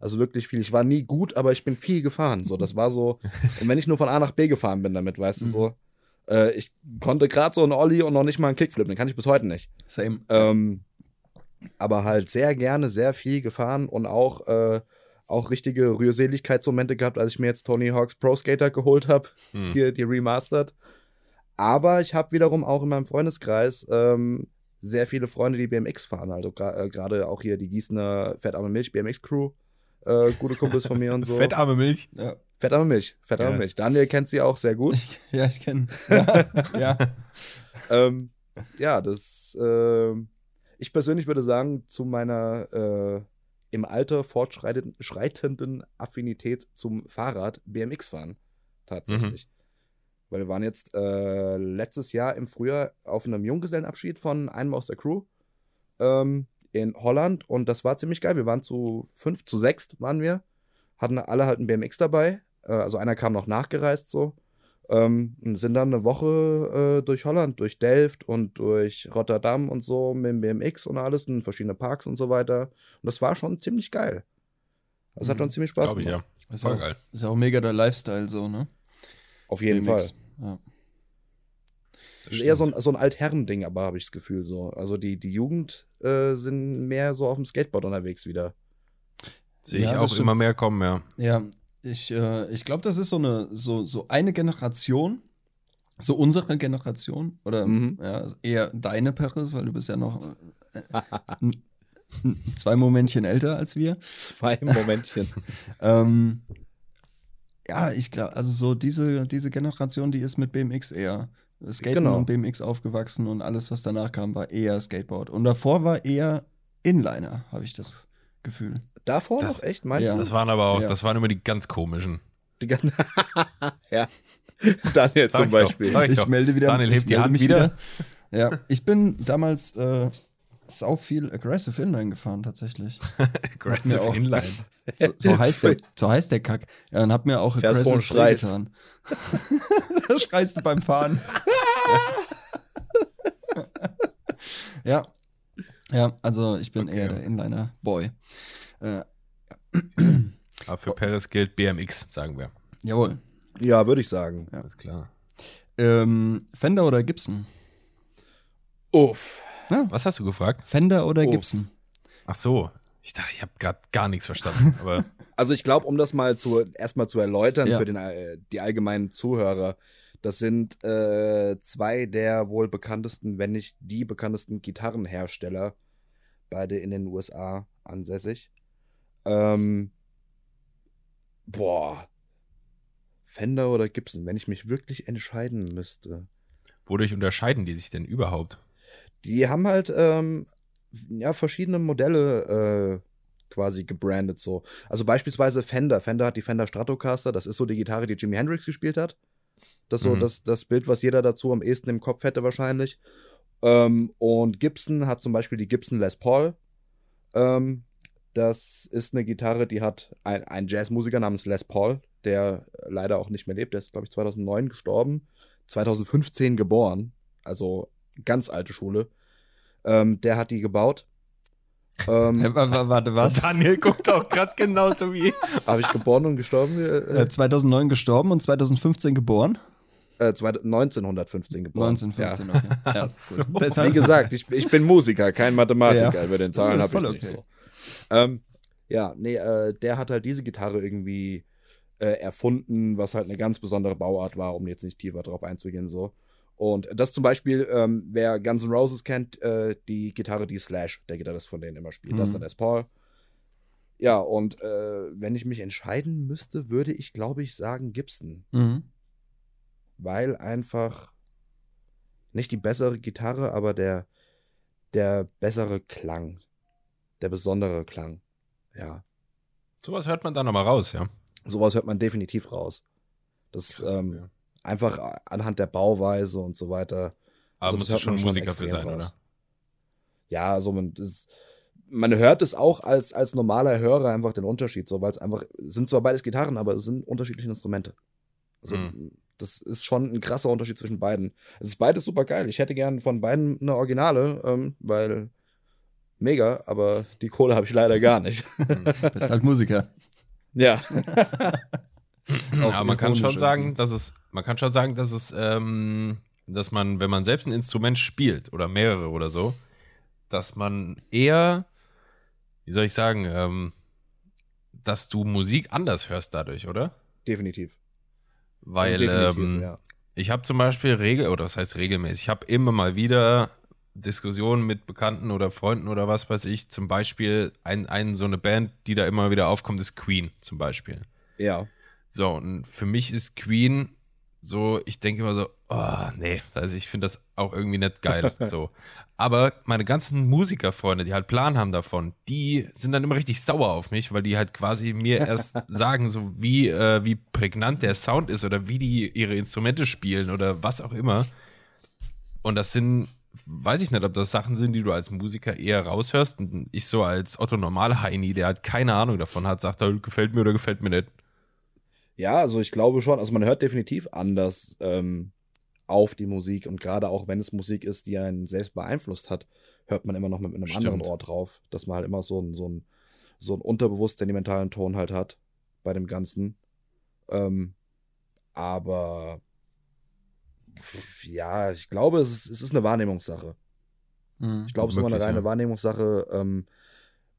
Also wirklich viel. Ich war nie gut, aber ich bin viel gefahren. So, das war so. Und wenn ich nur von A nach B gefahren bin damit, weißt du so. Äh, ich konnte gerade so einen Ollie und noch nicht mal einen Kickflip. Den kann ich bis heute nicht. Same. Ähm, aber halt sehr gerne, sehr viel gefahren und auch, äh, auch richtige Rührseligkeitsmomente gehabt, als ich mir jetzt Tony Hawk's Pro Skater geholt habe, Hm. hier die Remastered. Aber ich habe wiederum auch in meinem Freundeskreis ähm, sehr viele Freunde, die BMX fahren. Also äh, gerade auch hier die Gießener Fettarme Milch BMX Crew. Äh, gute Kumpels von mir und so. Fettarme Milch. Ja, Fettarme Milch. Fettarme Ja. Milch. Daniel kennt sie auch sehr gut. ja ich kenne. Ja, ja. ähm, ja, das. ähm, ich persönlich würde sagen, zu meiner äh, im Alter fortschreitenden schreitenden Affinität zum Fahrrad BMX fahren. Tatsächlich. Weil wir waren jetzt äh, letztes Jahr im Frühjahr auf einem Junggesellenabschied von einem aus der Crew ähm, in Holland und das war ziemlich geil. Wir waren zu fünf, zu sechs waren wir, hatten alle halt ein BMX dabei. Äh, also einer kam noch nachgereist so. Ähm, und sind dann eine Woche äh, durch Holland, durch Delft und durch Rotterdam und so mit dem BMX und alles und verschiedene Parks und so weiter. Und das war schon ziemlich geil. Das hat Mhm. schon ziemlich Spaß Glaube ich, ja. gemacht. Ist Voll auch, geil. ist auch mega der Lifestyle so, ne? Auf jeden BMX. Fall. Ja. Das ist eher so ein, so ein Altherren-Ding, aber habe ich das Gefühl so. Also die, die Jugend äh, sind mehr so auf dem Skateboard unterwegs wieder. Sehe ich Ja, auch immer mehr kommen, ja. Ja, ich, äh, ich glaube, das ist so eine, so, so eine Generation, so unsere Generation, oder Mhm. ja, eher deine Peres, weil du bist ja noch äh, zwei Momentchen älter als wir. Zwei Momentchen. Ähm, ja, ich glaube, also so diese, diese Generation, die ist mit BMX eher Skaten Genau. und BMX aufgewachsen und alles, was danach kam, war eher Skateboard. Und davor war eher Inliner, habe ich das Gefühl. Davor Das- noch echt, meinst Ja. du? Das waren aber auch, Ja. das waren immer die ganz komischen. Die gan- ja. Daniel zum ich doch. Beispiel. Sag ich Ich doch. melde wieder. Daniel, ich hebt die melde Hand mich wieder. Ja, ich bin damals äh, sau viel Aggressive Inline gefahren, tatsächlich. Aggressive auch- Inline. So, so, heißt der, so heißt der Kack. Ja, und hab mir auch Fährst Aggressive schreist. getan. da schreist du beim Fahren. ja. Ja, also ich bin Okay. eher der Inliner-Boy. Äh, Aber für Paris gilt BMX, sagen wir. jawohl. Ja, würde ich sagen. Alles klar. Ähm, Fender oder Gibson? Uff. Ja, Was hast du gefragt? Fender oder Oh. Gibson? Ach so. Ich dachte, ich habe gerade gar nichts verstanden. Also ich glaube, um das mal zu erstmal zu erläutern Ja. für den, äh, die allgemeinen Zuhörer, das sind äh, zwei der wohl bekanntesten, wenn nicht die bekanntesten Gitarrenhersteller, beide in den USA ansässig. Ähm, boah. Fender oder Gibson, wenn ich mich wirklich entscheiden müsste. wodurch unterscheiden die sich denn überhaupt? Die haben halt ähm, ja verschiedene Modelle äh, quasi gebrandet so. Also beispielsweise Fender. Fender hat die Fender Stratocaster. Das ist so die Gitarre, die Jimi Hendrix gespielt hat. Das ist so Mhm. das, das Bild, was jeder dazu am ehesten im Kopf hätte wahrscheinlich. Ähm, und Gibson hat zum Beispiel die Gibson Les Paul. Ähm, Das ist eine Gitarre, die hat ein, ein Jazzmusiker namens Les Paul, der leider auch nicht mehr lebt. Der ist, glaube ich, 2009 gestorben, 2015 geboren, also ganz alte Schule. Ähm, der hat die gebaut. Ähm, Äh, wa- wa- Warte, was? Daniel guckt auch gerade genauso wie. Habe ich geboren und gestorben? Äh, Äh, 2009 gestorben und 2015 geboren? äh, zwei- 1915 geboren. 1915, okay. Ja, so. Ja. Deshalb- Wie gesagt, ich, ich bin Musiker, kein Mathematiker. Ja. Über den Zahlen habe ich Voll nicht okay. so. Ähm, ja, nee, äh, der hat halt diese Gitarre irgendwie äh, erfunden, was halt eine ganz besondere Bauart war, um jetzt nicht tiefer drauf einzugehen. so. Und das zum Beispiel, ähm, wer Guns N' Roses kennt, äh, die Gitarre, die Slash, der Gitarrist von denen immer spielt. Das ist Mhm. der Les Paul. Ja, und äh, wenn ich mich entscheiden müsste, würde ich, glaube ich, sagen Gibson. Mhm. Weil einfach nicht die bessere Gitarre, aber der, der bessere Klang. Der besondere Klang. Ja. Sowas hört man dann nochmal raus, ja. Sowas hört man definitiv raus. Das Krass, ähm, ja. Einfach anhand der Bauweise und so weiter. Aber also muss das schon Musiker für sein, raus. oder? Ja, also man, das, man hört es auch als, als normaler Hörer einfach den Unterschied, so, weil es einfach, es sind zwar beides Gitarren, aber es sind unterschiedliche Instrumente. Also, Mhm. das ist schon ein krasser Unterschied zwischen beiden. Es ist beides super geil. Ich hätte gern von beiden eine Originale, ähm, weil mega, aber die Kohle habe ich leider gar nicht. Bist halt Musiker. ja. Aber man kann schon sagen, dass es, man kann schon sagen, dass es, ähm, dass man, wenn man selbst ein Instrument spielt oder mehrere oder so, dass man eher, wie soll ich sagen, ähm, dass du Musik anders hörst dadurch, oder? Definitiv. Weil Also definitiv, ähm, ja. ich habe zum Beispiel regel oder das heißt regelmäßig, ich habe immer mal wieder Diskussionen mit Bekannten oder Freunden oder was weiß ich. Zum Beispiel ein, ein so eine Band, die da immer wieder aufkommt, ist Queen zum Beispiel. Ja. So, und für mich ist Queen so, ich denke immer so, oh, nee, also ich finde das auch irgendwie nicht geil. so. Aber meine ganzen Musikerfreunde, die halt Plan haben davon, die sind dann immer richtig sauer auf mich, weil die halt quasi mir erst sagen, so wie, äh, wie prägnant der Sound ist oder wie die ihre Instrumente spielen oder was auch immer. Und das sind, weiß ich nicht, ob das Sachen sind, die du als Musiker eher raushörst. Und ich so als Otto Normal Heini, der halt keine Ahnung davon hat, sagt, gefällt mir oder gefällt mir nicht. Ja, also ich glaube schon, also man hört definitiv anders ähm, auf die Musik und gerade auch wenn es Musik ist, die einen selbst beeinflusst hat, hört man immer noch mit einem Stimmt. anderen Ohr drauf, dass man halt immer so einen so einen so einen unterbewusst sentimentalen Ton halt hat bei dem Ganzen. Ähm, aber pf, ja, ich glaube, es ist, es ist eine Wahrnehmungssache. Mhm. Ich glaube, es ist immer eine reine ja. Wahrnehmungssache. Ähm,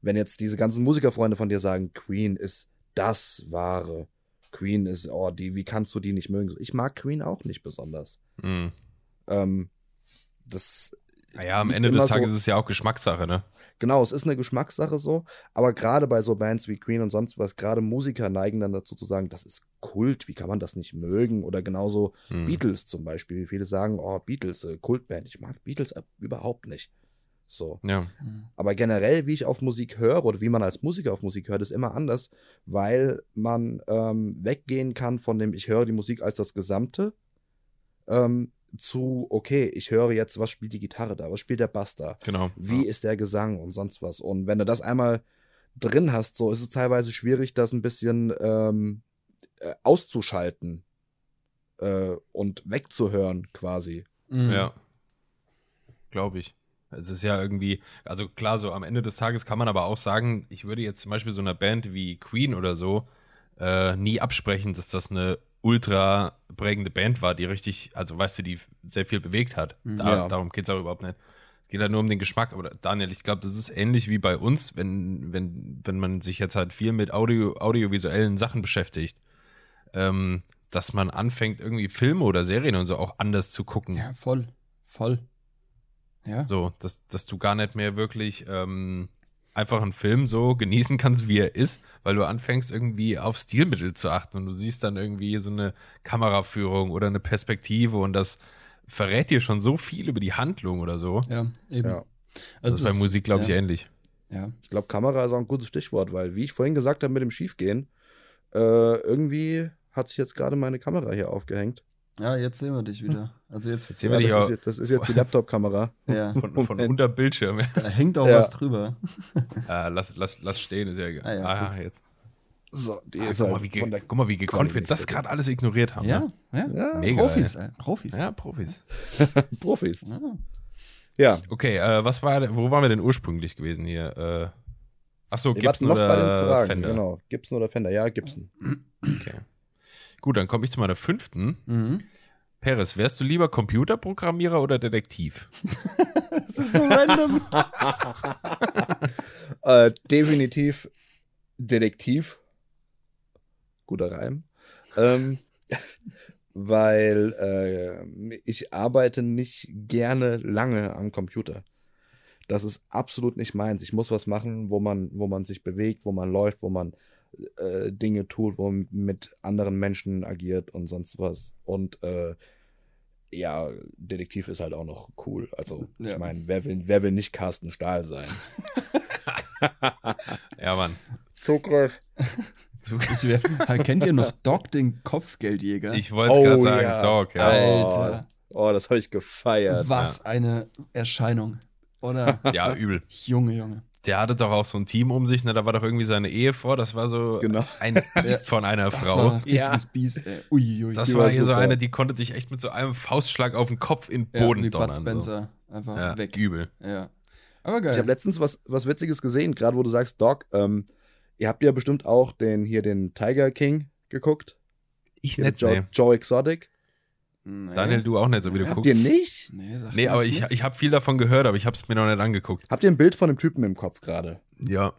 wenn jetzt diese ganzen Musikerfreunde von dir sagen, Queen ist das Wahre. Queen ist, oh, die, wie kannst du die nicht mögen? Ich mag Queen auch nicht besonders. Mhm. Ähm, das, Naja, am Ende des Tages so- ist es ja auch Geschmackssache, ne? genau, es ist eine Geschmackssache so, aber gerade bei so Bands wie Queen und sonst was, gerade Musiker neigen dann dazu zu sagen, das ist Kult, wie kann man das nicht mögen? Oder genauso Mhm. Beatles zum Beispiel. Wie viele sagen, oh, Beatles, äh, Kultband. Ich mag Beatles überhaupt nicht. So. Ja. Aber generell, wie ich auf Musik höre oder wie man als Musiker auf Musik hört, ist immer anders, weil man ähm, weggehen kann von dem, ich höre die Musik als das Gesamte, ähm, zu, okay, ich höre jetzt, was spielt die Gitarre da, was spielt der Bass da, Genau. wie ist der Gesang und sonst was. Und wenn du das einmal drin hast, so ist es teilweise schwierig, das ein bisschen ähm, äh, auszuschalten äh, und wegzuhören quasi. Mhm. Ja. Glaube ich. Es ist ja irgendwie, also klar, so am Ende des Tages kann man aber auch sagen, ich würde jetzt zum Beispiel so einer Band wie Queen oder so äh, nie absprechen, dass das eine ultra prägende Band war, die richtig, also weißt du, die sehr viel bewegt hat. Da, Ja. Darum geht es auch überhaupt nicht. Es geht halt nur um den Geschmack. Aber Daniel, ich glaube, das ist ähnlich wie bei uns, wenn, wenn, wenn man sich jetzt halt viel mit Audio, audiovisuellen Sachen beschäftigt, ähm, dass man anfängt, irgendwie Filme oder Serien und so auch anders zu gucken. Ja, voll. Voll. Ja. So, dass, dass du gar nicht mehr wirklich ähm, einfach einen Film so genießen kannst, wie er ist, weil du anfängst irgendwie auf Stilmittel zu achten und du siehst dann irgendwie so eine Kameraführung oder eine Perspektive und das verrät dir schon so viel über die Handlung oder so. Ja, eben. Ja. Das Also ist bei es Musik, glaube ich, ja. ähnlich. Ja. Ich glaube, Kamera ist auch ein gutes Stichwort, weil, wie ich vorhin gesagt habe mit dem Schiefgehen, äh, irgendwie hat sich jetzt gerade meine Kamera hier aufgehängt. Ja, jetzt sehen wir dich wieder. Also jetzt, Jetzt sehen Ja, wir dich das, auch ist, jetzt- das ist jetzt die Laptop-Kamera. ja, von, von unter Bildschirm. da hängt auch Ja. was drüber. äh, lass, lass, lass stehen, ist ja egal. Ah, ja, Ah, jetzt. So, die Ah, ist guck, halt mal, wie ge- von der guck mal, wie gekonnt wir das gerade alles ignoriert haben. Ja, Ne? ja. Ja, Mega, Profis, ey. Profis. Ja, Profis. Profis. Ja. Ja, Okay, äh, was war, wo waren wir denn ursprünglich gewesen hier? Äh, Achso, Gibson oder Fragen. Fender? Genau, Gibson oder Fender? Ja, Gibson. Okay. Gut, dann komme ich zu meiner fünften. Mhm. Peres, wärst du lieber Computerprogrammierer oder Detektiv? Das ist so random. Äh, definitiv Detektiv. Guter Reim. Ähm, weil äh, ich arbeite nicht gerne lange am Computer. Das ist absolut nicht meins. Ich muss was machen, wo man, wo man sich bewegt, wo man läuft, wo man äh, Dinge tut, wo man mit anderen Menschen agiert und sonst was. Und äh, ja, Detektiv ist halt auch noch cool. Also, Ja. ich meine, wer will, wer will nicht Carsten Stahl sein? Ja, Mann. Zugriff. Ich wär, kennt ihr noch Doc, den Kopfgeldjäger? Ich wollte es gerade Oh, sagen, ja. Dog, ja. Alter. Oh, das habe ich gefeiert. Was eine Erscheinung. Oder? Ja, übel. Junge, Junge. Der hatte doch auch so ein Team um sich, ne? Da war doch irgendwie seine Ehefrau, das war so Genau. ein Biest von einer Das Frau. war ein Ja. Biest, ey. Uiuiui. Das Die war war hier so super. eine, die konnte sich echt mit so einem Faustschlag auf den Kopf in den ja, Boden Bud donnern. So. Spencer. Einfach Ja, weg. übel. Ja. Aber Ich habe geil. letztens was, was Witziges gesehen, gerade wo du sagst, Doc, ähm, ihr habt ja bestimmt auch den hier den Tiger King geguckt. Ich nicht, Joe, nee. Joe Exotic. Nee. Daniel, du auch nicht, so wie du Habt guckst. ihr nicht? Nee, sag Nee, aber ich, nix. ich habe viel davon gehört, aber ich habe es mir noch nicht angeguckt. Habt ihr ein Bild von dem Typen im Kopf gerade? Ja.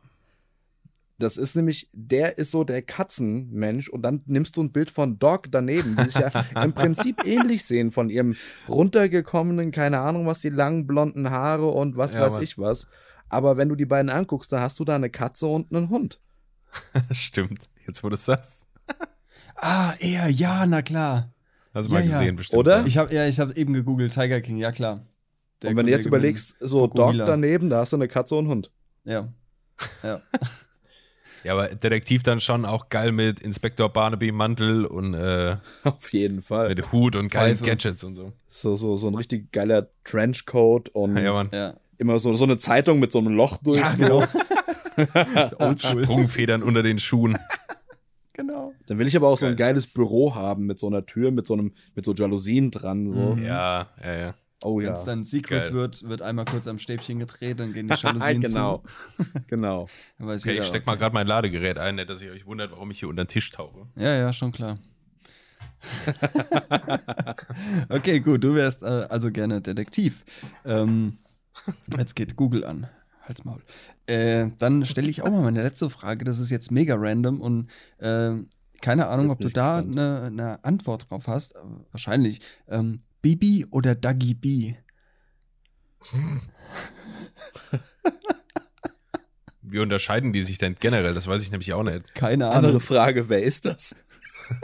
Das ist nämlich, der ist so der Katzenmensch und dann nimmst du ein Bild von Doc daneben, die sich ja im Prinzip ähnlich sehen von ihrem runtergekommenen, keine Ahnung was, die langen blonden Haare und was Ja, weiß Mann. ich was. Aber wenn du die beiden anguckst, dann hast du da eine Katze und einen Hund. Stimmt. Jetzt, wo du es sagst. Ah, er, ja, na klar. Hast du Ja, mal ja. gesehen, bestimmt. Oder? Ja. Ich habe ja, ich habe eben gegoogelt Tiger King, ja klar. Der und wenn du jetzt überlegst, so Doc Fukuhila. daneben, da hast du eine Katze und einen Hund. Ja. Ja. ja, aber Detektiv dann schon auch geil mit Inspektor Barnaby Mantel und äh, Auf jeden Fall. mit Hut und geilen Pfeife. Gadgets und so. So, so, so ein richtig geiler Trenchcoat und Ja, Mann. ja. immer so, so eine Zeitung mit so einem Loch durch. Ja, so. genau. Sprungfedern unter den Schuhen. Genau. Dann will ich aber auch so ein Geil. geiles Büro haben mit so einer Tür, mit so einem, mit so Jalousien dran. So. Mhm. Ja, ja, ja. Oh Wenn ja. es dann Secret Geil. wird, wird einmal kurz am Stäbchen gedreht, dann gehen die Jalousien genau. zu. genau. Weiß Okay, jeder, ich steck mal gerade mein Ladegerät ein, dass ihr euch wundert, warum ich hier unter den Tisch tauche. Ja, ja, schon klar. okay, gut, du wärst äh, also gerne Detektiv. Ähm, jetzt geht Google an. Halt's Maul. Äh, dann stelle ich auch mal meine letzte Frage. Das ist jetzt mega random und äh, keine Ahnung, ob du da eine eine Antwort drauf hast. Wahrscheinlich. Ähm, Bibi oder Dagi B? Wie unterscheiden die sich denn generell? Das weiß ich nämlich auch nicht. Keine Ahnung. Andere Frage, wer ist das?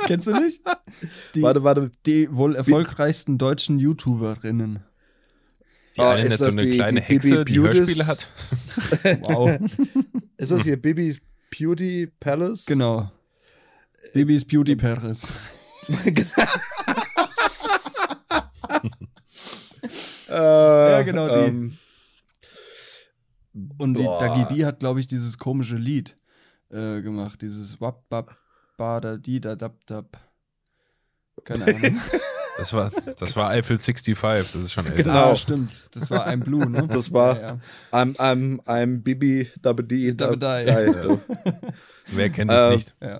Kennst du nicht? Die, warte, warte. die wohl erfolgreichsten deutschen YouTuberinnen. Ist die eine ist nicht so das eine die- kleine die Bibi Hexe, die? Hörspiele hat? Wow. Ist das hier Bibi's Beauty Palace? genau. Bibis Beauty Paris. äh, ja, genau die. Ähm, Und die Boah. Dagi B hat, glaube ich, dieses komische Lied äh, gemacht. Dieses Wap, Bap, Bada, Di, Da, Dab, Dab. Keine Ahnung. Das war, das war Eiffel 65, das ist schon älter. Genau. Ah, stimmt. Das war ein Blue, ne? Das war- Ja, ja. I'm, I'm, I'm Bibi Dabedi. Dabedi. Wer kennt es Ähm, nicht? ja.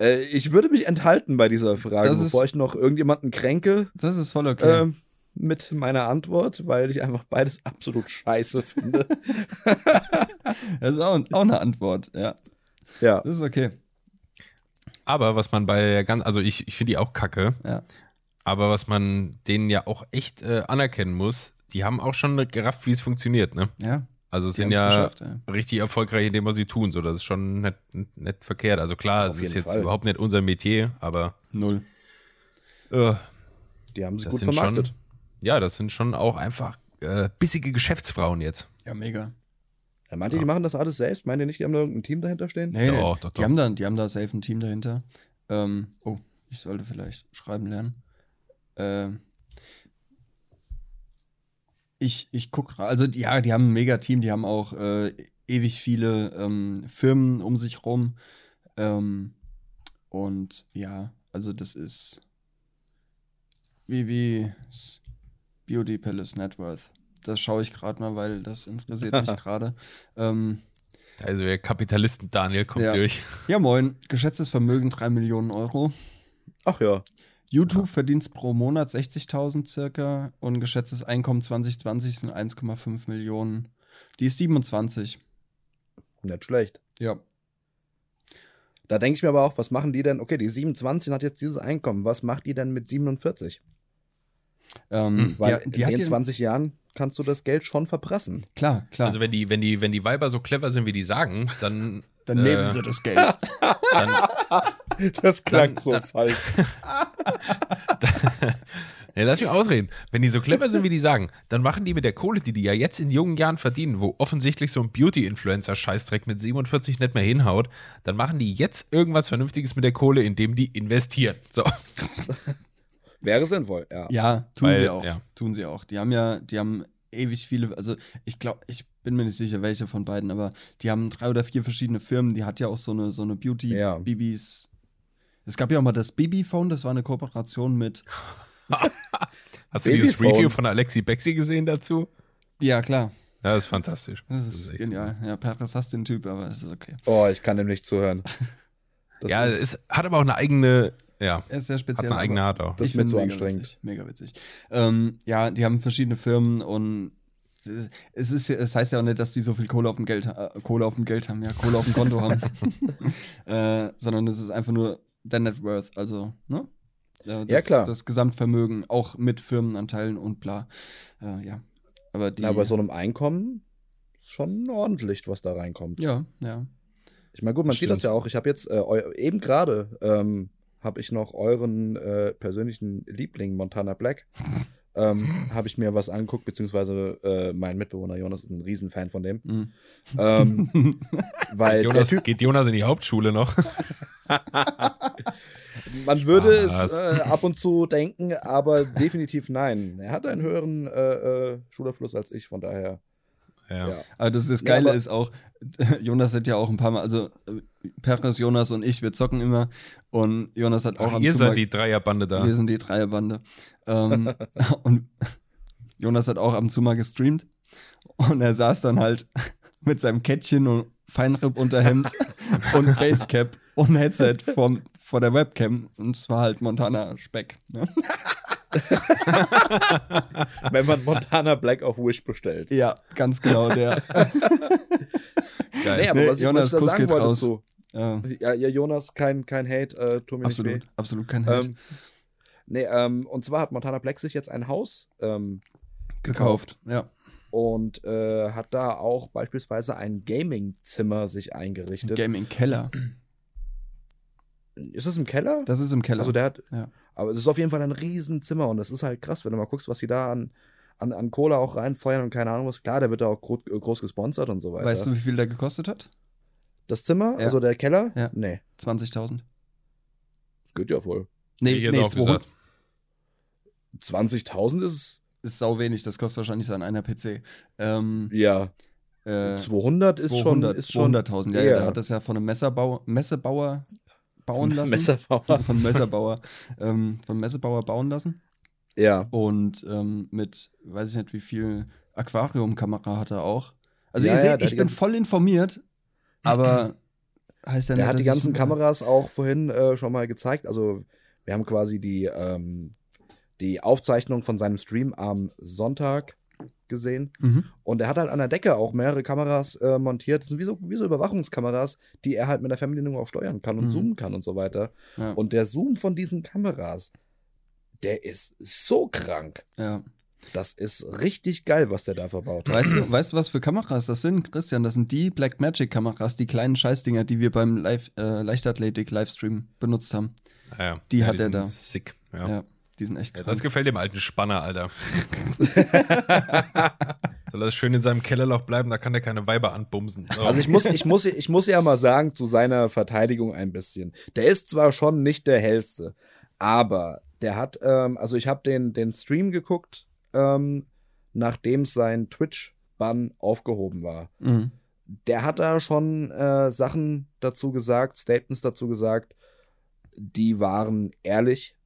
Äh, ich würde mich enthalten bei dieser Frage, Das ist- bevor ich noch irgendjemanden kränke Das ist voll okay. ähm, mit meiner Antwort, weil ich einfach beides absolut scheiße finde. das ist auch, auch eine Antwort, ja. ja. Das ist okay. Aber was man bei der ganz, also ich, ich finde die auch kacke, Ja. Aber was man denen ja auch echt äh, anerkennen muss, die haben auch schon gerafft, wie es funktioniert, ne? Ja. Also es sind ja ja. richtig erfolgreich in dem, was sie tun, so das ist schon nicht, nicht verkehrt. Also klar, Auf es ist jetzt Fall. überhaupt nicht unser Metier, aber Null. äh, Die haben sich gut vermarktet. schon, ja, das sind schon auch einfach äh, bissige Geschäftsfrauen jetzt. Ja, mega. Ja, meint ihr, die machen das alles selbst? Meint ihr nicht, die haben da irgendein Team dahinter stehen? Nee, Doch, nee. doch, Die, doch. haben da, die haben da safe ein Team dahinter. Ähm, oh, ich sollte vielleicht schreiben lernen. Äh, ich, ich gucke, also ja, die haben ein mega Team, die haben auch äh, ewig viele ähm, Firmen um sich rum. Ähm, und ja, also das ist wie, wie Beauty Palace Net Worth. Das schaue ich gerade mal, weil das interessiert mich gerade. Ähm, also der Kapitalisten Daniel kommt Ja. durch. ja, moin. Geschätztes Vermögen 3 Millionen Euro. Ach ja. YouTube verdient pro Monat 60.000 circa und geschätztes Einkommen 2020 sind 1,5 Millionen. Die ist 27. Nicht schlecht. Ja. Da denke ich mir aber auch, was machen die denn? Okay, die 27 hat jetzt dieses Einkommen. Was macht die denn mit 47? Ähm, Weil die, die in hat den ja, 20 Jahren kannst du das Geld schon verprassen. Klar, klar. Also wenn die, wenn die, wenn die Weiber so clever sind, wie die sagen, dann, Dann äh, nehmen sie das Geld. dann, Das klang so falsch. Ja, lass mich ausreden. Wenn die so clever sind, wie die sagen, dann machen die mit der Kohle, die die ja jetzt in jungen Jahren verdienen, wo offensichtlich so ein Beauty-Influencer-Scheißdreck mit 47 nicht mehr hinhaut, dann machen die jetzt irgendwas Vernünftiges mit der Kohle, indem die investieren. So. Wäre sinnvoll, ja. ja, tun Weil, sie auch. ja. Tun sie auch. Die haben ja, die haben ewig viele, also ich glaube, ich bin mir nicht sicher, welche von beiden, aber die haben drei oder vier verschiedene Firmen. Die hat ja auch so eine, so eine Beauty, Ja. Es gab ja auch mal das Babyphone, das war eine Kooperation mit. Hast du dieses. Review von Alexi Bexi gesehen dazu? Ja, klar. Ja, das ist fantastisch. Das ist, echt genial. Ja, Paris hast den Typ, aber es ist okay. Oh, ich kann dem nicht zuhören. Das ja, ist, es hat aber auch eine eigene, ja, Er ist sehr hat speziell. eine eigene Art auch. Das ist ich mir finde zu mega anstrengend. Witzig, mega witzig. Ähm, ja, die haben verschiedene Firmen und es ist ja- es heißt ja auch nicht, dass die so viel Kohle auf dem Geld äh, Kohle auf dem Geld haben, ja, Kohle auf dem Konto haben. äh, sondern es ist einfach nur der Net Worth, also, ne? Äh, das, Ja, klar. Das Gesamtvermögen, auch mit Firmenanteilen und bla. Äh, ja. Aber die. na, bei so einem Einkommen ist schon ordentlich, was da reinkommt. ja, ja. Ich meine, gut, man Das sieht das stimmt. ja auch. Ich habe jetzt äh, eben gerade ähm, habe ich noch euren äh, persönlichen Liebling Montana Black. ähm, habe ich mir was angeguckt, beziehungsweise äh, mein Mitbewohner Jonas ist ein Riesenfan von dem. Mhm. Ähm, weil Jonas, der Typ, geht Jonas in die Hauptschule noch? man würde Spaß. es äh, ab und zu denken, aber definitiv nein. Er hat einen höheren äh, äh, Schulabschluss als ich, von daher. Ja. Ja. Aber das, das Ja, Geile aber- ist auch, Jonas hat ja auch ein paar Mal, also äh, Peres, Jonas und ich, wir zocken immer und Jonas hat auch Ach, ab ihr seid die Dreierbande da. Wir sind die Dreierbande. Ähm, und Jonas hat auch ab und zu mal gestreamt und er saß dann halt mit seinem Kettchen und Feinripp-Unterhemd und Basecap und Headset vom, vor der Webcam und es war halt Montana Speck. Ne? Wenn man Montana Black auf Wish bestellt. Ja, ganz genau der. Geil. Nee, aber Nee, was ich, Jonas, was ich Kuss sagen geht wollte raus. äh, Ja, ja, Jonas, kein, kein Hate, äh, tu mir nicht weh. absolut, absolut kein Hate. Ähm, nee, ähm, und zwar hat Montana Black sich jetzt ein Haus ähm, gekauft. Ja. und äh, hat da auch beispielsweise ein Gaming-Zimmer sich eingerichtet. Gaming-Keller. ist es im Keller? Das ist im Keller. Also der hat, Ja. aber es ist auf jeden Fall ein Riesenzimmer und das ist halt krass, wenn du mal guckst, was sie da an, an, an Cola auch reinfeuern und keine Ahnung was. Klar, der wird da auch gro groß gesponsert und so weiter. weißt du, wie viel der gekostet hat? das Zimmer, Ja. also der Keller? Ja. Nee, 20.000. das geht ja voll. Nee, nee, auch 200 gesagt. 20.000 ist, ist sau wenig, das kostet wahrscheinlich so an einer PC. Ähm, ja, äh, 200 ist schon, 200 ist schon 200.000, ja, ja, der hat das ja von einem Messerbau, Messebauer bauen lassen. Messerbauer. Von Messerbauer, ähm, von Messebauer bauen lassen. Ja. Und ähm, mit, weiß ich nicht, wie viel Aquariumkamera hat er auch. Also Ja, ihr seht, der ich bin voll informiert, aber heißt ja Der nicht, hat die ganzen Kameras auch vorhin äh, schon mal gezeigt. Also wir haben quasi die, ähm, die Aufzeichnung von seinem Stream am Sonntag gesehen. Mhm. Und er hat halt an der Decke auch mehrere Kameras äh, montiert. Das sind wie so, wie so Überwachungskameras, die er halt mit der Fernbedienung auch steuern kann und Mhm. zoomen kann und so weiter. Ja, Und der Zoom von diesen Kameras, der ist so krank. ja. Das ist richtig geil, was der da verbaut hat. Weißt du, weißt du, was für Kameras das sind, Christian? Das sind die Blackmagic-Kameras, die kleinen Scheißdinger, die wir beim Live, äh, Leichtathletik-Livestream benutzt haben. Ah, ja. Die ja, hat er sind da. Sick. Ja, Ja. die sind echt Ja, krass. das gefällt dem alten Spanner, Alter. Soll das schön in seinem Kellerloch bleiben, da kann der keine Weiber anbumsen. So. Also ich muss, ich muss, ich muss ja mal sagen, zu seiner Verteidigung ein bisschen. Der ist zwar schon nicht der hellste, aber Der hat, ähm, also ich habe den, den Stream geguckt, ähm, nachdem sein Twitch-Bann aufgehoben war. Mhm. Der hat da schon äh, Sachen dazu gesagt, Statements dazu gesagt, die waren ehrlich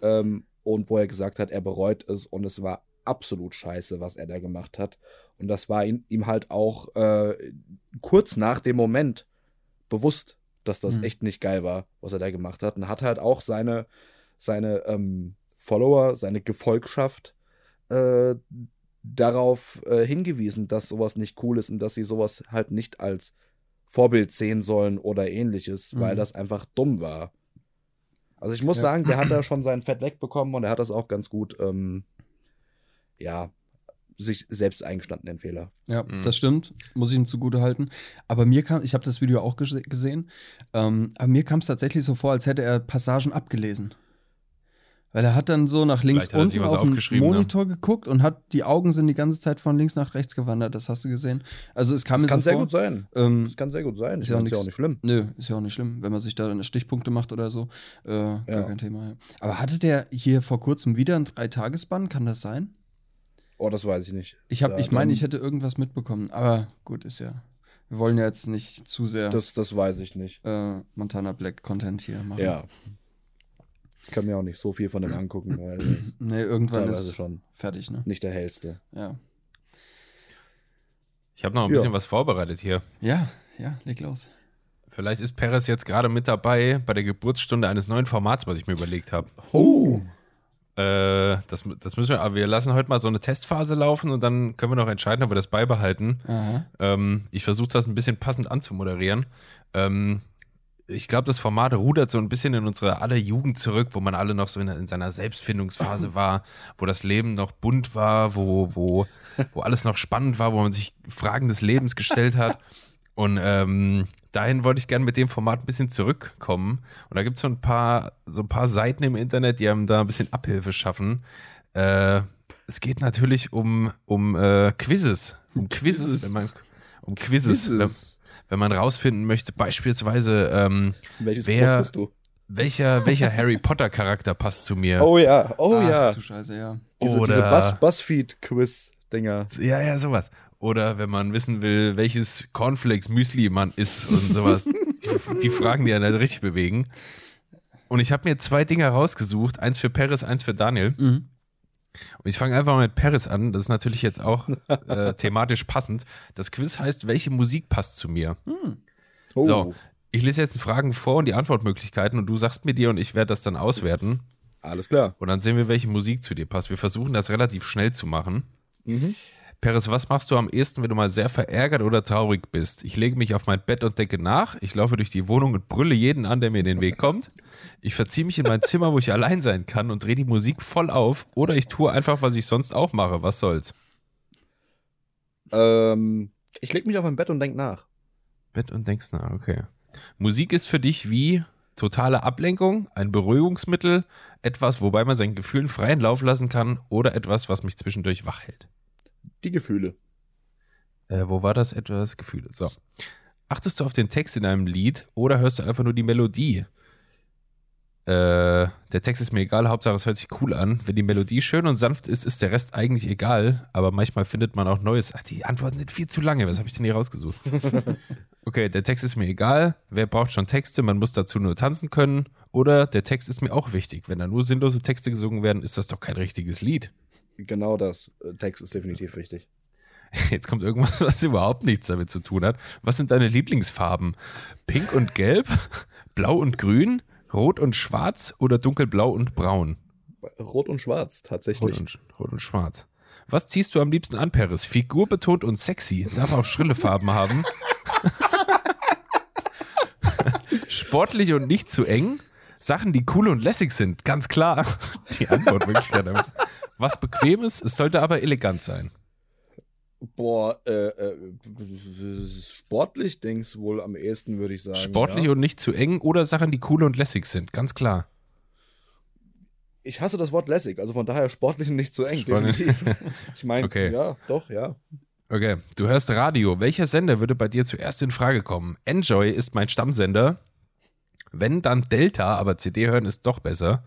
ähm, und wo er gesagt hat, er bereut es und es war absolut scheiße, was er da gemacht hat. Und das war ihm, ihm halt auch äh, kurz nach dem Moment bewusst, dass das Mhm. echt nicht geil war, was er da gemacht hat. Und hat halt auch seine, seine ähm, Follower, seine Gefolgschaft äh, darauf äh, hingewiesen, dass sowas nicht cool ist und dass sie sowas halt nicht als Vorbild sehen sollen oder ähnliches, weil Mhm. das einfach dumm war. Also ich muss Ja. sagen, der hat da schon sein Fett wegbekommen und er hat das auch ganz gut, ähm, ja, sich selbst eingestanden, den Fehler. Ja, Mhm. das stimmt, muss ich ihm zugute halten. Aber mir kam, ich habe das Video auch gese- gesehen, ähm, aber mir kam es tatsächlich so vor, als hätte er Passagen abgelesen. Weil er hat dann so nach links Vielleicht unten auf den aufgeschrieben, ne? Monitor geguckt und hat die Augen sind die ganze Zeit von links nach rechts gewandert. Das hast du gesehen. Also es kam Das mir kann so sehr vor. gut sein. Ähm, Das kann sehr gut sein. Ist ja auch ist ja auch nix- nicht schlimm. Nö, ist ja auch nicht schlimm, wenn man sich da Stichpunkte macht oder so. Äh, Gar Ja. kein Thema. Ja. Aber hatte der hier vor kurzem wieder einen Dreitagesbann? Kann das sein? Oh, das weiß ich nicht. Ich, hab, Ja, ich meine, ich hätte irgendwas mitbekommen. Aber gut, ist ja. Wir wollen ja jetzt nicht zu sehr Das, das weiß ich nicht. äh, Montana Black Content hier machen. Ja. Ich kann mir auch nicht so viel von dem angucken, weil ist Nee, irgendwann ist schon fertig, ne? nicht der hellste. Ja. Ich habe noch ein Ja. bisschen was vorbereitet hier. Ja, ja, leg los. Vielleicht ist Perez jetzt gerade mit dabei bei der Geburtsstunde eines neuen Formats, was ich mir überlegt habe. Oh. Äh, das, das müssen wir, aber wir lassen heute mal so eine Testphase laufen und dann können wir noch entscheiden, ob wir das beibehalten. Aha. Ähm, ich versuche das ein bisschen passend anzumoderieren. Ähm, ich glaube, das Format rudert so ein bisschen in unsere aller Jugend zurück, wo man alle noch so in, in seiner Selbstfindungsphase war, wo das Leben noch bunt war, wo, wo, wo alles noch spannend war, wo man sich Fragen des Lebens gestellt hat. Und ähm, dahin wollte ich gerne mit dem Format ein bisschen zurückkommen. Und da gibt es so ein paar, so ein paar Seiten im Internet, die einem da ein bisschen Abhilfe schaffen. Äh, es geht natürlich um, um äh, Quizzes. Um Quizzes, Quizzes. wenn man um Quizzes, Dieses, wenn man rausfinden möchte, beispielsweise, ähm, welches wer- welcher, welcher Harry Potter Charakter passt zu mir. Oh ja, oh Ach, ja. du Scheiße, ja. Diese, Oder- diese Buzz, Buzzfeed-Quiz-Dinger. Ja, ja, sowas. Oder wenn man wissen will, welches Cornflakes-Müsli man isst und sowas. die, die Fragen, die einen halt richtig bewegen. Und ich habe mir zwei Dinge rausgesucht. Eins für Paris, eins für Daniel. Mhm. Und ich fange einfach mal mit Paris an. Das ist natürlich jetzt auch äh, thematisch passend. Das Quiz heißt, welche Musik passt zu mir? Oh. So, ich lese jetzt die Fragen vor und die Antwortmöglichkeiten und du sagst mir die und ich werde das dann auswerten. Alles klar. Und dann sehen wir, welche Musik zu dir passt. Wir versuchen das relativ schnell zu machen. Mhm. Peres, was machst du am ehesten, wenn du mal sehr verärgert oder traurig bist? Ich lege mich auf mein Bett und denke nach. Ich laufe durch die Wohnung und brülle jeden an, der mir in den Weg kommt. Ich verziehe mich in mein Zimmer, wo ich allein sein kann und drehe die Musik voll auf. Oder ich tue einfach, was ich sonst auch mache. Was soll's? Ähm, ich leg mich auf mein Bett und denk nach. Bett und denkst nach, okay. Musik ist für dich wie totale Ablenkung, ein Beruhigungsmittel, etwas, wobei man seinen Gefühlen freien Lauf lassen kann oder etwas, was mich zwischendurch wach hält. Die Gefühle. Äh, wo war das etwas? Gefühle. So. Achtest du auf den Text in einem Lied oder hörst du einfach nur die Melodie? Äh, der Text ist mir egal, Hauptsache es hört sich cool an. Wenn die Melodie schön und sanft ist, ist der Rest eigentlich egal, aber manchmal findet man auch Neues. Ach, die Antworten sind viel zu lange. Was habe ich denn hier rausgesucht? Okay, der Text ist mir egal. Wer braucht schon Texte? Man muss dazu nur tanzen können. Oder der Text ist mir auch wichtig. Wenn da nur sinnlose Texte gesungen werden, ist das doch kein richtiges Lied. Genau das. Äh, Text ist definitiv wichtig. Jetzt kommt irgendwas, was überhaupt nichts damit zu tun hat. Was sind deine Lieblingsfarben? Pink und Gelb? Blau und Grün? Rot und Schwarz oder dunkelblau und braun? Rot und Schwarz, Rot tatsächlich. und, Rot und Schwarz. Was ziehst du am liebsten an, Paris? Figurbetont und sexy. Darf auch schrille Farben haben. Sportlich und nicht zu eng. Sachen, die cool und lässig sind. Ganz klar. Die Antwortmöglichkeit. Was bequem ist, es sollte aber elegant sein. Boah, äh, äh, sportlich denkst wohl am ehesten, würde ich sagen. Sportlich ja. und nicht zu eng oder Sachen, die cool und lässig sind. Ganz klar. Ich hasse das Wort lässig, also von daher sportlich und nicht zu eng, Sportlich. definitiv. Ich meine, Okay. ja, doch, ja. Okay, du hörst Radio. Welcher Sender würde bei dir zuerst in Frage kommen? Enjoy ist mein Stammsender. Wenn, dann Delta, aber CD hören ist doch besser.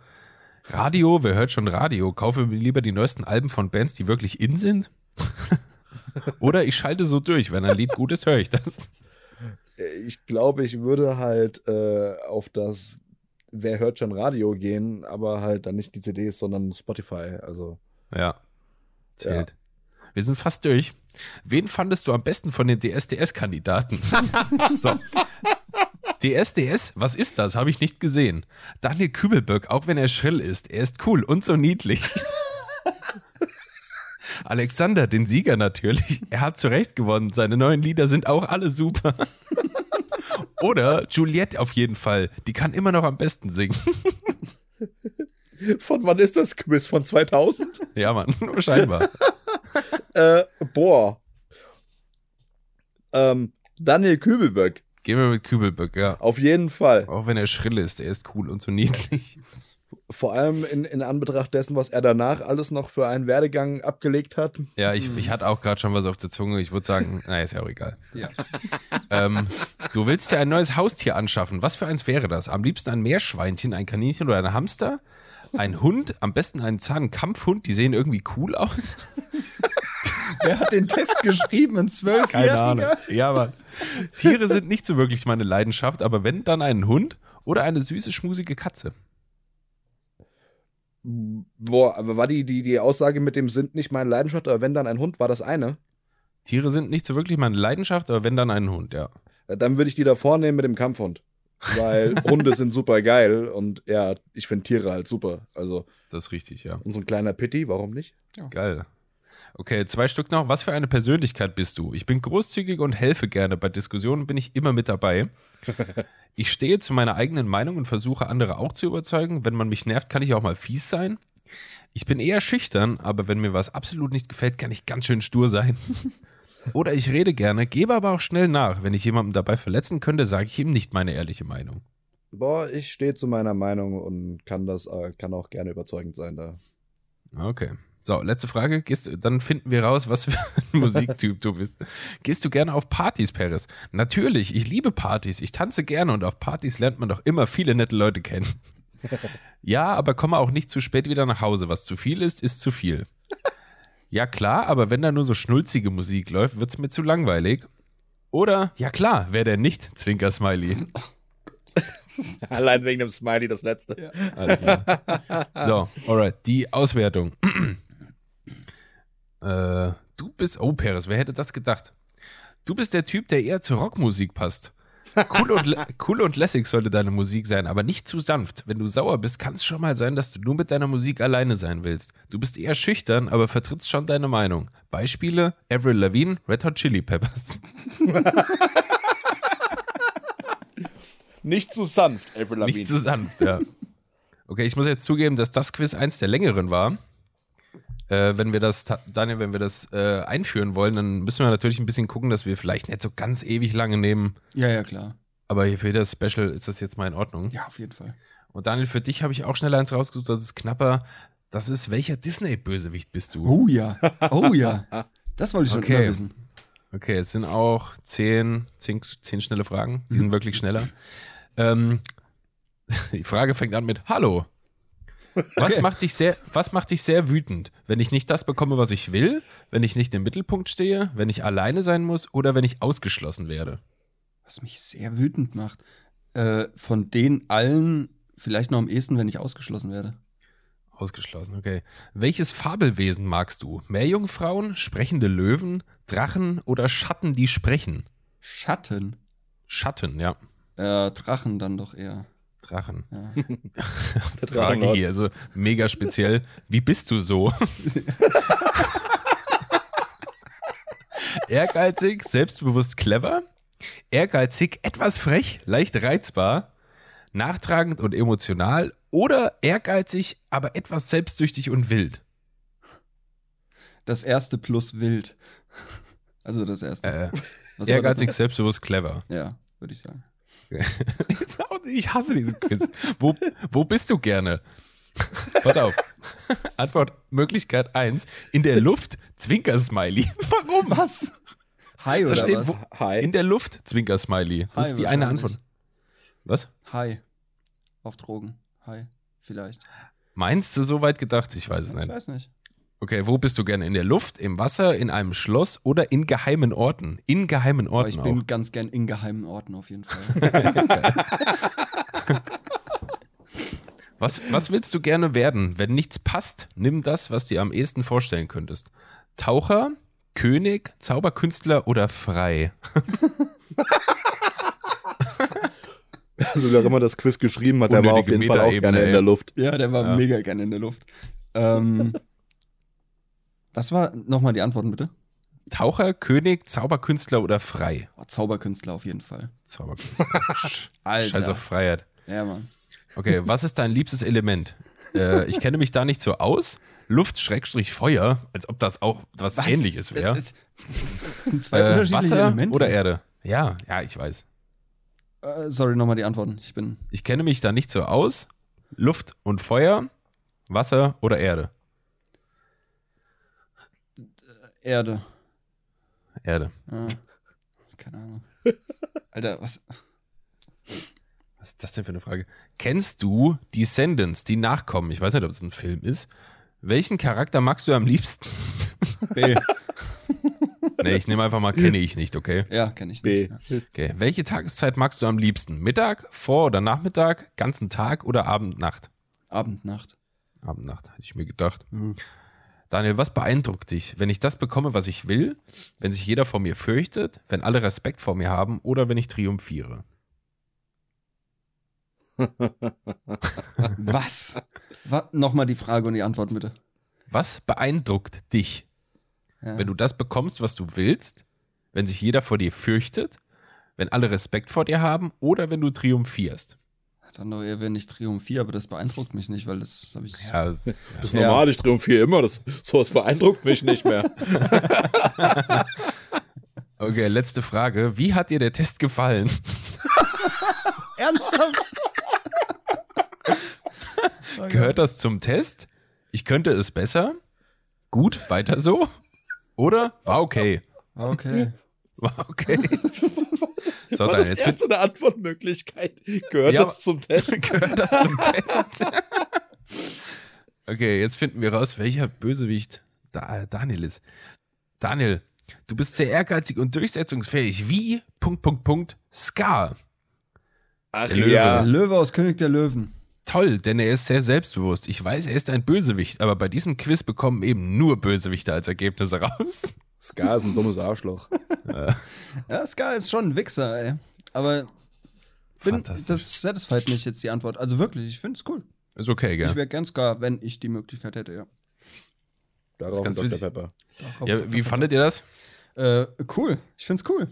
Radio, wer hört schon Radio? Kaufe mir lieber die neuesten Alben von Bands, die wirklich in sind. Oder ich schalte so durch, wenn ein Lied gut ist, höre ich das. Ich glaube, ich würde halt äh, auf das Wer hört schon Radio gehen, aber halt dann nicht die CDs, sondern Spotify. Also. Ja. Zählt. Wir sind fast durch. Wen fandest du am besten von den DSDS-Kandidaten? so. DSDS, was ist das? Habe ich nicht gesehen. Daniel Kübelböck, auch wenn er schrill ist, er ist cool und so niedlich. Alexander, den Sieger natürlich. Er hat zu Recht gewonnen. Seine neuen Lieder sind auch alle super. Oder Juliette auf jeden Fall. Die kann immer noch am besten singen. Von wann ist das Quiz? Von 2000? Ja, Mann, scheinbar. äh, boah. Ähm, Daniel Kübelböck. Gehen wir mit Kübelböck, ja. Auf jeden Fall. Auch wenn er schrill ist, er ist cool und so niedlich. Vor allem in, in Anbetracht dessen, was er danach alles noch für einen Werdegang abgelegt hat. Ja, ich, ich hatte auch gerade schon was auf der Zunge. Ich würde sagen, naja, ist ja auch egal. Ja. Ähm, du willst dir ein neues Haustier anschaffen. Was für eins wäre das? Am liebsten ein Meerschweinchen, ein Kaninchen oder ein Hamster? Ein Hund, am besten einen Zahnkampfhund, die sehen irgendwie cool aus. Wer hat den Test geschrieben? Ein Zwölfjähriger? Keine Ahnung. Ja, aber Tiere sind nicht so wirklich meine Leidenschaft, aber wenn, dann einen Hund oder eine süße, schmusige Katze. Boah, aber war die, die, die Aussage mit dem sind nicht meine Leidenschaft, aber wenn dann ein Hund, war das eine? Tiere sind nicht so wirklich meine Leidenschaft, aber wenn dann ein Hund, ja. Dann würde ich die da vornehmen mit dem Kampfhund. Weil Hunde sind super geil und ja, ich finde Tiere halt super. Also. Das ist richtig, ja. Und so ein kleiner Pitti, warum nicht? Ja. Geil. Okay, zwei Stück noch. Was für eine Persönlichkeit bist du? Ich bin großzügig und helfe gerne. Bei Diskussionen bin ich immer mit dabei. Ich stehe zu meiner eigenen Meinung und versuche andere auch zu überzeugen. Wenn man mich nervt, kann ich auch mal fies sein. Ich bin eher schüchtern, aber wenn mir was absolut nicht gefällt, kann ich ganz schön stur sein. Oder ich rede gerne, gebe aber auch schnell nach. Wenn ich jemanden dabei verletzen könnte, sage ich ihm nicht meine ehrliche Meinung. Boah, ich stehe zu meiner Meinung und kann das, äh, kann auch gerne überzeugend sein da. Okay. So, letzte Frage. Gehst, dann finden wir raus, was für ein Musiktyp du bist. Gehst du gerne auf Partys, Paris? Natürlich, ich liebe Partys. Ich tanze gerne und auf Partys lernt man doch immer viele nette Leute kennen. Ja, aber komme auch nicht zu spät wieder nach Hause. Was zu viel ist, ist zu viel. Ja, klar, aber wenn da nur so schnulzige Musik läuft, wird's mir zu langweilig. Oder, ja klar, wer denn nicht? Zwinker-Smiley. Allein wegen dem Smiley das letzte. Ja. So, alright, die Auswertung. Äh, du bist, oh Peres, wer hätte das gedacht? Du bist der Typ, der eher zur Rockmusik passt. Cool und, cool und lässig sollte deine Musik sein, aber nicht zu sanft. Wenn du sauer bist, kann es schon mal sein, dass du nur mit deiner Musik alleine sein willst. Du bist eher schüchtern, aber vertrittst schon deine Meinung. Beispiele: Avril Lavigne, Red Hot Chili Peppers. nicht zu sanft, Avril Lavigne. Nicht zu sanft, ja. Okay, ich muss jetzt zugeben, dass das Quiz eins der längeren war äh, wenn wir das, Daniel, wenn wir das äh, einführen wollen, dann müssen wir natürlich ein bisschen gucken, dass wir vielleicht nicht so ganz ewig lange nehmen. Ja, ja, klar. Aber für das Special ist das jetzt mal in Ordnung. Ja, auf jeden Fall. Und Daniel, für dich habe ich auch schnell eins rausgesucht, das ist knapper. Das ist, welcher Disney-Bösewicht bist du? Oh ja, oh ja. Das wollte ich schon Okay. immer wissen. Okay, es sind auch zehn, zehn, zehn schnelle Fragen. Die sind wirklich schneller. Ähm, die Frage fängt an mit Hallo. Was, Okay. macht dich sehr, was macht dich sehr wütend? Wenn ich nicht das bekomme, was ich will? Wenn ich nicht im Mittelpunkt stehe? Wenn ich alleine sein muss? Oder wenn ich ausgeschlossen werde? Was mich sehr wütend macht. Äh, von den allen vielleicht noch am ehesten, wenn ich ausgeschlossen werde. Ausgeschlossen, okay. Welches Fabelwesen magst du? Meerjungfrauen, sprechende Löwen, Drachen oder Schatten, die sprechen? Schatten. Schatten, ja. Äh, Drachen dann doch eher. Drachen. Ja. Der Frage hier, also mega speziell. Wie bist du so? Ehrgeizig, selbstbewusst clever, ehrgeizig, etwas frech, leicht reizbar, nachtragend und emotional oder ehrgeizig, aber etwas selbstsüchtig und wild. Das erste plus wild. Also das erste. Äh, ehrgeizig, das selbstbewusst, clever. Ja, würde ich sagen. Ich hasse diesen Quiz. Wo, wo bist du gerne? Pass auf. Antwort Möglichkeit 1. In der Luft, Zwinker-Smiley. Warum? Was? Hi oder steht, was? wo, Hi. in der Luft, Zwinker-Smiley. Das Hi ist die eine. Antwort. Was? Hi. Auf Drogen. Hi. Vielleicht. Meinst du so weit gedacht? Ich weiß es Ich nicht. weiß nicht. Okay, wo bist du gerne? In der Luft, im Wasser, in einem Schloss oder in geheimen Orten? In geheimen Aber Orten ich auch. bin ganz gern in geheimen Orten auf jeden Fall. Was, was willst du gerne werden? Wenn nichts passt, nimm das, was dir am ehesten vorstellen könntest. Taucher, König, Zauberkünstler oder frei? Also wer immer das Quiz geschrieben hat, der war auf Unnötige jeden Fall auch gerne in der Luft. ja, der war Ja. mega gern in der Luft. Ähm, was war nochmal die Antworten bitte? Taucher, König, Zauberkünstler oder frei? Oh, Zauberkünstler auf jeden Fall. Zauberkünstler. Alter. Scheiß auf Freiheit. Ja, Mann. Okay, was ist dein liebstes Element? Äh, ich kenne mich da nicht so aus. Luft, Schrägstrich, Feuer, als ob das auch was, ähnliches wäre. Das, das sind zwei Äh, unterschiedliche Wasser Elemente. oder Erde? Ja, ja, ich weiß. Äh, sorry, nochmal die Antworten. Ich bin. Ich kenne mich da nicht so aus. Luft und Feuer, Wasser oder Erde? Erde. Erde. Ah, keine Ahnung. Alter, was? Was ist das denn für eine Frage? Kennst du Descendants, die Nachkommen? Ich weiß nicht, ob es ein Film ist. Welchen Charakter magst du am liebsten? B. Nee, ich nehme einfach mal kenne ich nicht, okay? Ja, kenne ich B. nicht. Ja. Okay. Welche Tageszeit magst du am liebsten? Mittag, Vor- oder Nachmittag, ganzen Tag oder Abend, Nacht? Abend, Nacht. Abend, Nacht, hätte ich mir gedacht. Daniel, was beeindruckt dich, wenn ich das bekomme, was ich will, wenn sich jeder vor mir fürchtet, wenn alle Respekt vor mir haben oder wenn ich triumphiere? Was? Was? Nochmal die Frage und die Antwort bitte. Was beeindruckt dich, Ja. wenn du das bekommst, was du willst, wenn sich jeder vor dir fürchtet, wenn alle Respekt vor dir haben oder wenn du triumphierst? Dann doch eher, wenn ich triumphiere, aber das beeindruckt mich nicht, weil das habe ich. Ja, Das ist Ja. normal, ich triumphiere immer. Das, sowas beeindruckt mich nicht mehr. okay, letzte Frage. Wie hat dir der Test gefallen? Ernsthaft? Gehört das zum Test? Ich könnte es besser? Gut, weiter so? Oder war okay? Okay. War okay. So, War dann das erste eine Antwortmöglichkeit. Gehört Ja, das zum Test? gehört das zum Test. okay, jetzt finden wir raus, welcher Bösewicht da, Daniel ist. Daniel, du bist sehr ehrgeizig und durchsetzungsfähig wie Punkt, Punkt, Punkt, Scar. Ach Der Löwe. Der Löwe aus König der Löwen. Toll, denn er ist sehr selbstbewusst. Ich weiß, er ist ein Bösewicht, aber bei diesem Quiz bekommen eben nur Bösewichte als Ergebnisse raus. Scar ist ein dummes Arschloch. Ja, Sky ist schon ein Wichser, ey. Aber bin, das satisfied mich jetzt die Antwort. Also wirklich, ich finde es cool. Ist okay, gell? Ich wäre gern Scar, wenn ich die Möglichkeit hätte, ja. Darauf ganz Dr. Pepper. Ja, wie fandet ihr das? Äh, cool. Ich find's cool.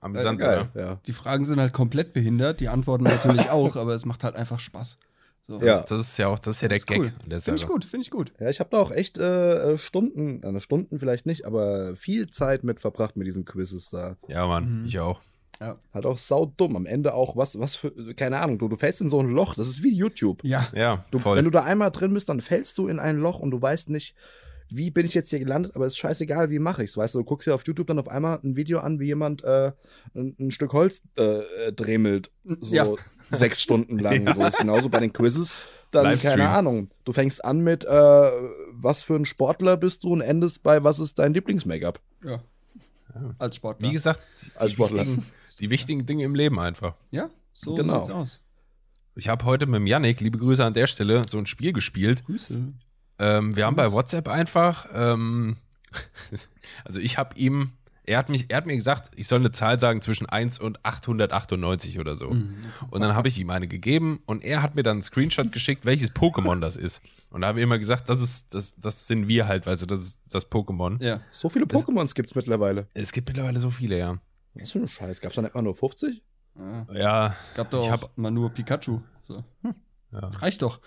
Amüsant, Geil, oder? ja. Die Fragen sind halt komplett behindert, die Antworten natürlich auch, aber es macht halt einfach Spaß. So. Ja. Das, das ist ja auch, das ist ja der ist Gag cool. Finde ich gut, finde ich gut. Ja, ich habe da auch echt äh, äh, Stunden, äh, Stunden vielleicht nicht, aber viel Zeit mit verbracht mit diesen Quizzes da. Ja, Mann, Mhm. ich auch. Hat auch saudumm. Am Ende auch was, was für, keine Ahnung, du, du fällst in so ein Loch, das ist wie YouTube. Ja. Ja, Du, voll. Wenn du da einmal drin bist, dann fällst du in ein Loch und du weißt nicht, wie bin ich jetzt hier gelandet, aber es ist scheißegal, wie mache ich's. Weißt du, du guckst dir auf YouTube dann auf einmal ein Video an, wie jemand äh, ein, ein Stück Holz äh, äh, dremelt, so Ja. sechs Stunden lang. So ist genauso bei den Quizzes. Dann, Livestream. keine Ahnung, du fängst an mit, äh, was für ein Sportler bist du und endest bei, was ist dein Lieblings-Make-up? ja. Als Sportler. Wie gesagt, die, Als Sportler. wichtigen, die wichtigen Dinge im Leben einfach. ja, so Genau. sieht's aus. Ich habe heute mit dem Yannick, liebe Grüße an der Stelle, so ein Spiel gespielt. Grüße. Ähm, wir haben bei WhatsApp einfach, ähm, also ich habe ihm, er hat, mich, er hat mir gesagt, ich soll eine Zahl sagen zwischen 1 und 898 oder so. Und dann habe ich ihm eine gegeben und er hat mir dann einen Screenshot geschickt, welches Pokémon das ist. Und da habe ich immer gesagt, das ist, das, das sind wir halt, weißt du, das ist das Pokémon. Ja. So viele Pokémons gibt's mittlerweile. Es gibt mittlerweile so viele, ja. Was für ein Scheiß? Gab's da nicht mal nur 50? ja. Ja, Es gab doch Ich auch hab- mal nur Pikachu. So. Hm. Ja. Reicht doch.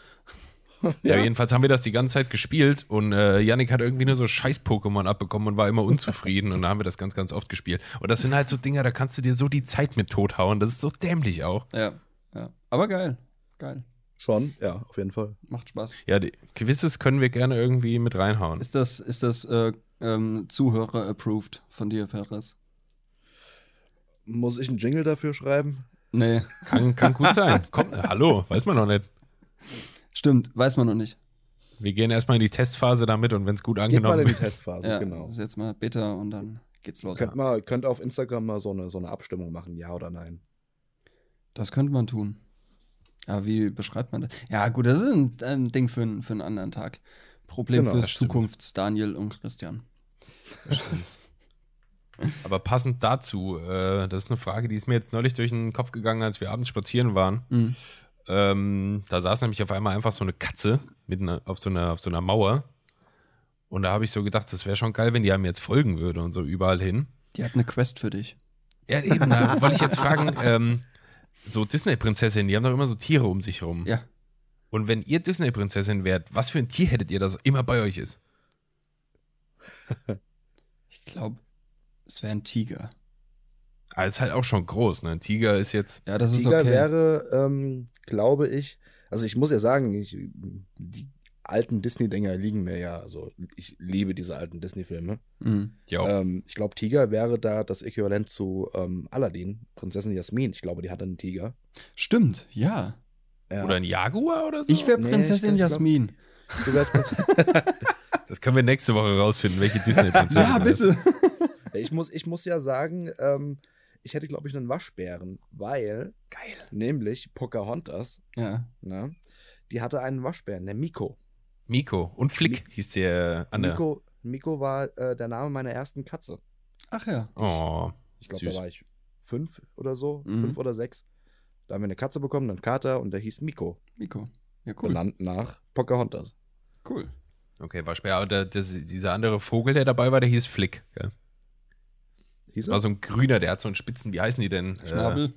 Ja, jedenfalls haben wir das die ganze Zeit gespielt und äh, Yannick hat irgendwie nur so Scheiß-Pokémon abbekommen und war immer unzufrieden und da haben wir das ganz, ganz oft gespielt. Und das sind halt so Dinger, da kannst du dir so die Zeit mit tothauen. Das ist so dämlich auch. Ja. ja. Aber geil. Geil. Schon, ja, auf jeden Fall. Macht Spaß. Ja, die Quizzes können wir gerne irgendwie mit reinhauen. Ist das, ist das äh, ähm, Zuhörer-approved von dir, Perez? Muss ich einen Jingle dafür schreiben? Nee. Kann, kann gut sein. Komm, äh, hallo, weiß man noch nicht. Stimmt, weiß man noch nicht. Wir gehen erstmal in die Testphase damit und wenn es gut Geht mal angenommen in die wird. Testphase, ja, genau. das ist jetzt mal bitter und dann geht's los. Könnt, mal, könnt auf Instagram mal so eine, so eine Abstimmung machen, ja oder nein. Das könnte man tun. Aber wie beschreibt man das? Ja, gut, das ist ein, ein Ding für, einen- für einen anderen Tag. Problem Genau, fürs. Zukunfts-Daniel und Christian. Aber passend dazu, äh, das ist eine Frage, die ist mir jetzt neulich durch den Kopf gegangen, als wir abends spazieren waren. Mhm. Ähm, da saß nämlich auf einmal einfach so eine Katze mitten auf so einer, auf so einer Mauer. Und da habe ich so gedacht, das wäre schon geil, wenn die einem jetzt folgen würde und so überall hin. Die hat eine Quest für dich. Ja, eben, da wollte ich jetzt fragen, ähm, so Disney-Prinzessinnen, die haben doch immer so Tiere um sich rum. Ja. Und wenn ihr Disney-Prinzessin wärt, was für ein Tier hättet ihr, das immer bei euch ist? Ich glaube, es wäre ein Tiger. Ah, ist halt auch schon groß, ne? Ein Tiger ist jetzt. Ja, das ist Tiger okay. wäre, ähm, glaube ich, also ich muss ja sagen, ich, die alten Disney-Dinger liegen mir ja, also ich liebe diese alten Disney-Filme. Mhm. Ja, Ähm, ich glaube, Tiger wäre da das Äquivalent zu ähm, Aladdin, Prinzessin Jasmin. Ich glaube, die hatte einen Tiger. Stimmt, ja. Ja. Oder ein Jaguar oder so? Ich wäre Nee, Prinzessin ich glaub- Jasmin. du wärst Prinzessin. Das können wir nächste Woche rausfinden, welche Disney-Prinzessin. Ja, ist. bitte. ich, muss, ich muss ja sagen, ähm, ich hätte, glaube ich, einen Waschbären, weil Geil. nämlich Pocahontas, ja. ne, die hatte einen Waschbären, der Miko. Miko und Flick hieß der Anne. Miko, Miko war äh, der Name meiner ersten Katze. Ach ja. Oh, Ich glaube, da war ich fünf oder so, Mhm. fünf oder sechs. Da haben wir eine Katze bekommen, einen Kater und der hieß Miko. Nico. Ja, cool. Benannt nach Pocahontas. Cool. okay, Waschbär. Und der, der, dieser andere Vogel, der dabei war, der hieß Flick. Gell? Hieß war so ein grüner, der hat so einen Spitzen, wie heißen die denn? Schnabel.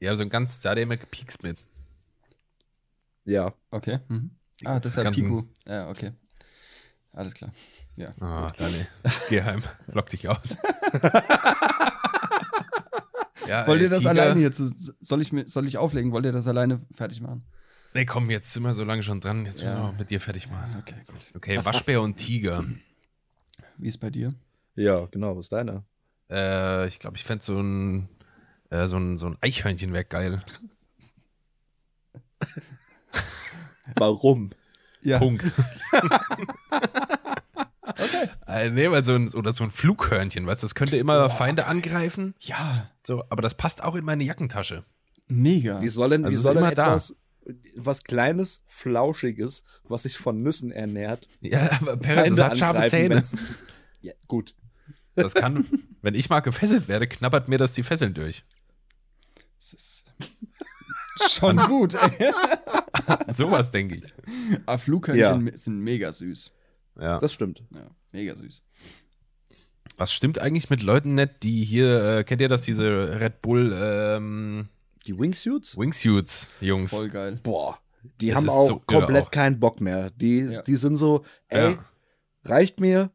Äh, ja, so ein ganz, da hat er immer gepiekst mit. Ja. Okay. Mhm. Ah, das ist ja Piku. Ja, okay. Alles klar. Ja. Ah, Dani, geh heim, lock dich aus. ja, Wollt ihr das Tiger- alleine jetzt? Soll ich, mir- soll ich auflegen? Wollt ihr das alleine fertig machen? Nee, komm, jetzt sind wir so lange schon dran. Jetzt Ja. müssen wir auch mit dir fertig machen. Okay, gut. Okay, Waschbär und Tiger. Wie ist bei dir? Ja, genau, was ist deiner? Äh, ich glaube, ich fände so ein, äh, so ein, so ein Eichhörnchen wäre geil. Warum? Ja. Punkt. okay. Äh, nee, weil so ein, oder so ein Flughörnchen, weißt du, das könnte immer Feinde angreifen. Ja, So, aber das passt auch in meine Jackentasche. mega. Wie soll denn, Also wie ist soll denn immer da. etwas, was Kleines, Flauschiges, was sich von Nüssen ernährt, Ja, aber Feinde hat scharfe Zähne. Ja, gut. Das kann, wenn ich mal gefesselt werde, knabbert mir das die Fesseln durch. Das ist schon gut. ey. Sowas denke ich. Aber Flughörnchen sind mega süß. Ja. Das stimmt. Ja, mega süß. Was stimmt eigentlich mit Leuten nicht, die hier, äh, kennt ihr das, diese Red Bull ähm, Die Wingsuits? Wingsuits, Jungs? Voll geil. Boah. Die Das haben auch so komplett auch. keinen Bock mehr. Die, Ja. die sind so, ey, Ja. reicht mir,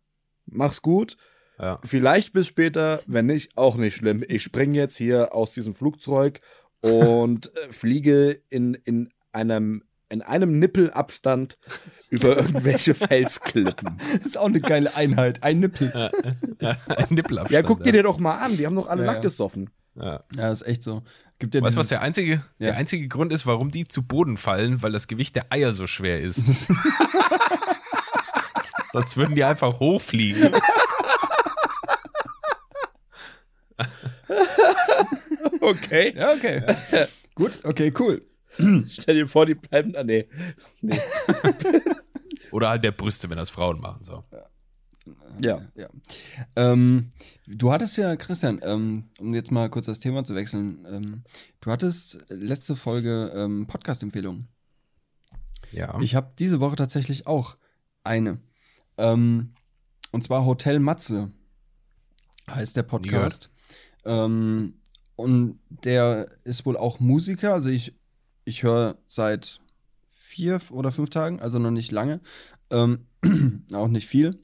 mach's gut. Ja. Vielleicht bis später, wenn nicht, auch nicht schlimm. Ich springe jetzt hier aus diesem Flugzeug und äh, fliege in, in einem in einem Nippelabstand über irgendwelche Felsklippen. Das ist auch eine geile Einheit. Ein Nippel. Ein Nippelabstand. Ja, guck dir den doch mal an. Die haben doch alle Ja, ja. nackt gesoffen. Ja. Ja, ist echt so. Gibt ja Weißt du, was der einzige, Ja. der einzige Grund ist, warum die zu Boden fallen? Weil das Gewicht der Eier so schwer ist. Sonst würden die einfach hochfliegen. Okay. Ja, okay. Gut, okay, cool. Stell dir vor, die bleiben. Ah, nee. nee. Oder halt der Brüste, wenn das Frauen machen. So. Ja. Ja. Ähm, du hattest ja, Christian, ähm, um jetzt mal kurz das Thema zu wechseln, ähm, du hattest letzte Folge ähm, Podcast-Empfehlungen. Ja. Ich habe diese Woche tatsächlich auch eine. Ähm, und zwar Hotel Matze heißt der Podcast. Ähm, und der ist wohl auch Musiker. Also ich, ich höre seit vier oder fünf Tagen, also noch nicht lange. Ähm, auch nicht viel.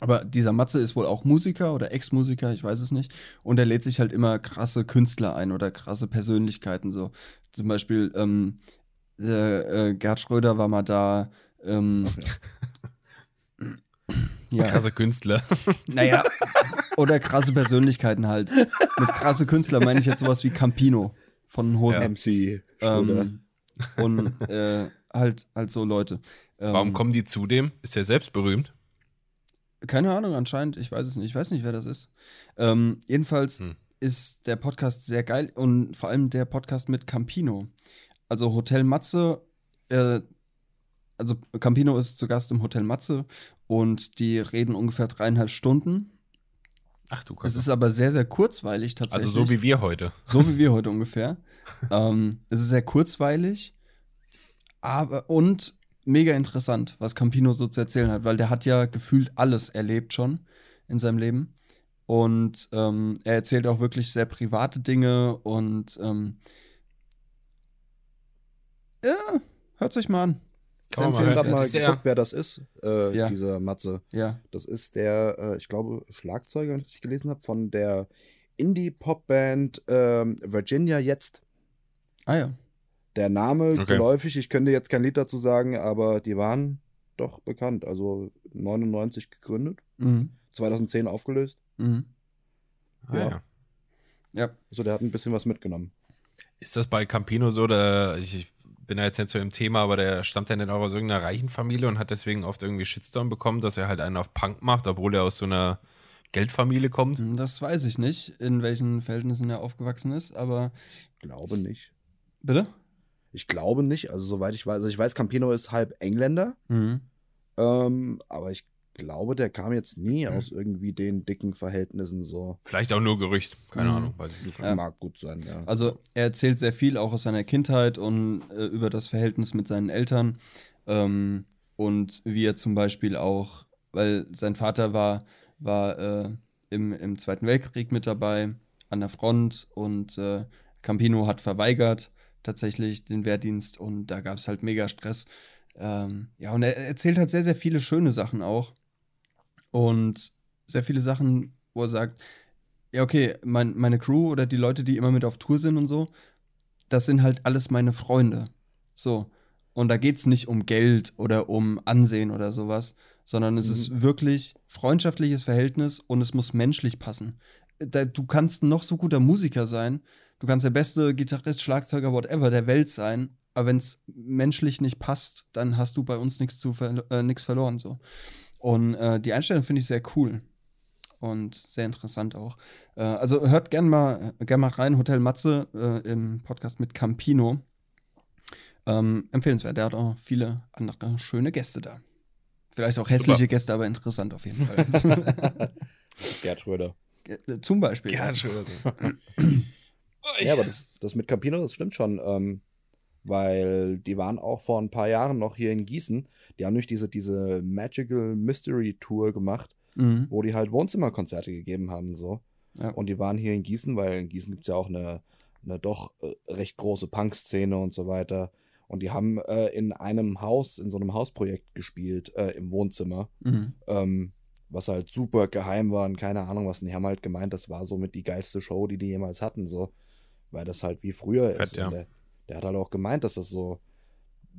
Aber dieser Matze ist wohl auch Musiker oder Ex-Musiker, ich weiß es nicht. Und er lädt sich halt immer krasse Künstler ein oder krasse Persönlichkeiten. So zum Beispiel ähm, äh, äh, Gerd Schröder war mal da. Ähm, Krasse Künstler. naja. Oder krasse Persönlichkeiten halt. Mit krasse Künstler meine ich jetzt sowas wie Campino von Hosen. MC Schröder. Ähm, und äh, halt, halt so Leute. Ähm, Warum kommen die zu dem? Ist er selbst berühmt? Keine Ahnung, anscheinend. Ich weiß es nicht. Ich weiß nicht, wer das ist. Ähm, jedenfalls Hm. ist der Podcast sehr geil und vor allem der Podcast mit Campino. Also Hotel Matze, äh, also Campino ist zu Gast im Hotel Matze und die reden ungefähr dreieinhalb Stunden. Ach du Es Kacke. ist aber sehr, sehr kurzweilig Also tatsächlich. so wie wir heute. So wie wir heute ungefähr. ähm, es ist sehr kurzweilig, aber und mega interessant, was Campino so zu erzählen hat, weil der hat ja gefühlt alles erlebt schon in seinem Leben. Und ähm, er erzählt auch wirklich sehr private Dinge und ähm, ja, hört euch mal an. Kann man Sehr mal geguckt, wer das ist, äh, Ja. dieser Matze. Ja. Das ist der, äh, ich glaube, Schlagzeuger, wenn ich gelesen habe, von der Indie-Pop-Band ähm, Virginia jetzt. Ah ja. Der Name Okay. geläufig, ich könnte jetzt kein Lied dazu sagen, aber die waren doch bekannt. Also 99 gegründet, Mhm. 2010 aufgelöst. Mhm. Ah, Ja. ja. Ja. Also der hat ein bisschen was mitgenommen. Ist das bei Campino so, der, ich, ich bin da jetzt nicht so im Thema, aber der stammt ja nicht auch aus irgendeiner reichen Familie und hat deswegen oft irgendwie Shitstorm bekommen, dass er halt einen auf Punk macht, obwohl er aus so einer Geldfamilie kommt. Das weiß ich nicht, in welchen Verhältnissen er aufgewachsen ist, aber Ich glaube nicht. bitte? Ich glaube nicht. Also soweit ich weiß, also ich weiß, Campino ist halb Engländer, Mhm. ähm, aber ich glaube, der kam jetzt nie Hm. aus irgendwie den dicken Verhältnissen so. Vielleicht auch nur Gerücht, keine Mhm. Ahnung. Weiß ich Das nicht. Ja. mag gut sein, ja. Also er erzählt sehr viel auch aus seiner Kindheit und äh, über das Verhältnis mit seinen Eltern ähm, und wie er zum Beispiel auch, weil sein Vater war, war äh, im, im Zweiten Weltkrieg mit dabei an der Front und äh, Campino hat verweigert tatsächlich den Wehrdienst und da gab es halt mega Stress. Ähm, ja, und er erzählt halt sehr, sehr viele schöne Sachen auch und sehr viele Sachen, wo er sagt, ja, okay, mein, meine Crew oder die Leute, die immer mit auf Tour sind und so, das sind halt alles meine Freunde. So. Und da geht es nicht um Geld oder um Ansehen oder sowas, sondern es Mhm. ist wirklich freundschaftliches Verhältnis und es muss menschlich passen. Da, du kannst noch so guter Musiker sein, du kannst der beste Gitarrist, Schlagzeuger, whatever der Welt sein, aber wenn es menschlich nicht passt, dann hast du bei uns nichts zu ver äh, nix verloren. So. Und äh, die Einstellung finde ich sehr cool und sehr interessant auch. Äh, also hört gern mal, gern mal rein, Hotel Matze äh, im Podcast mit Campino. Ähm, empfehlenswert, der hat auch viele andere schöne Gäste da. Vielleicht auch hässliche Gäste, aber interessant auf jeden Fall. Gerd Schröder. Äh, Zum Beispiel. Ja, schön. Ja, aber das, das mit Campino, das stimmt schon. Ähm, weil die waren auch vor ein paar Jahren noch hier in Gießen. Die haben nämlich diese, diese Magical Mystery Tour gemacht, Mhm. wo die halt Wohnzimmerkonzerte gegeben haben. so. Ja. Und die waren hier in Gießen, weil in Gießen gibt es ja auch eine, eine doch äh, recht große Punk-Szene und so weiter. Und die haben äh, in einem Haus, in so einem Hausprojekt gespielt, äh, im Wohnzimmer. Mhm. ähm, was halt super geheim war und keine Ahnung was. Und die haben halt gemeint, das war somit die geilste Show, die die jemals hatten, so. Weil das halt wie früher Fett, ist. ja. Der, hat halt auch gemeint, dass das so,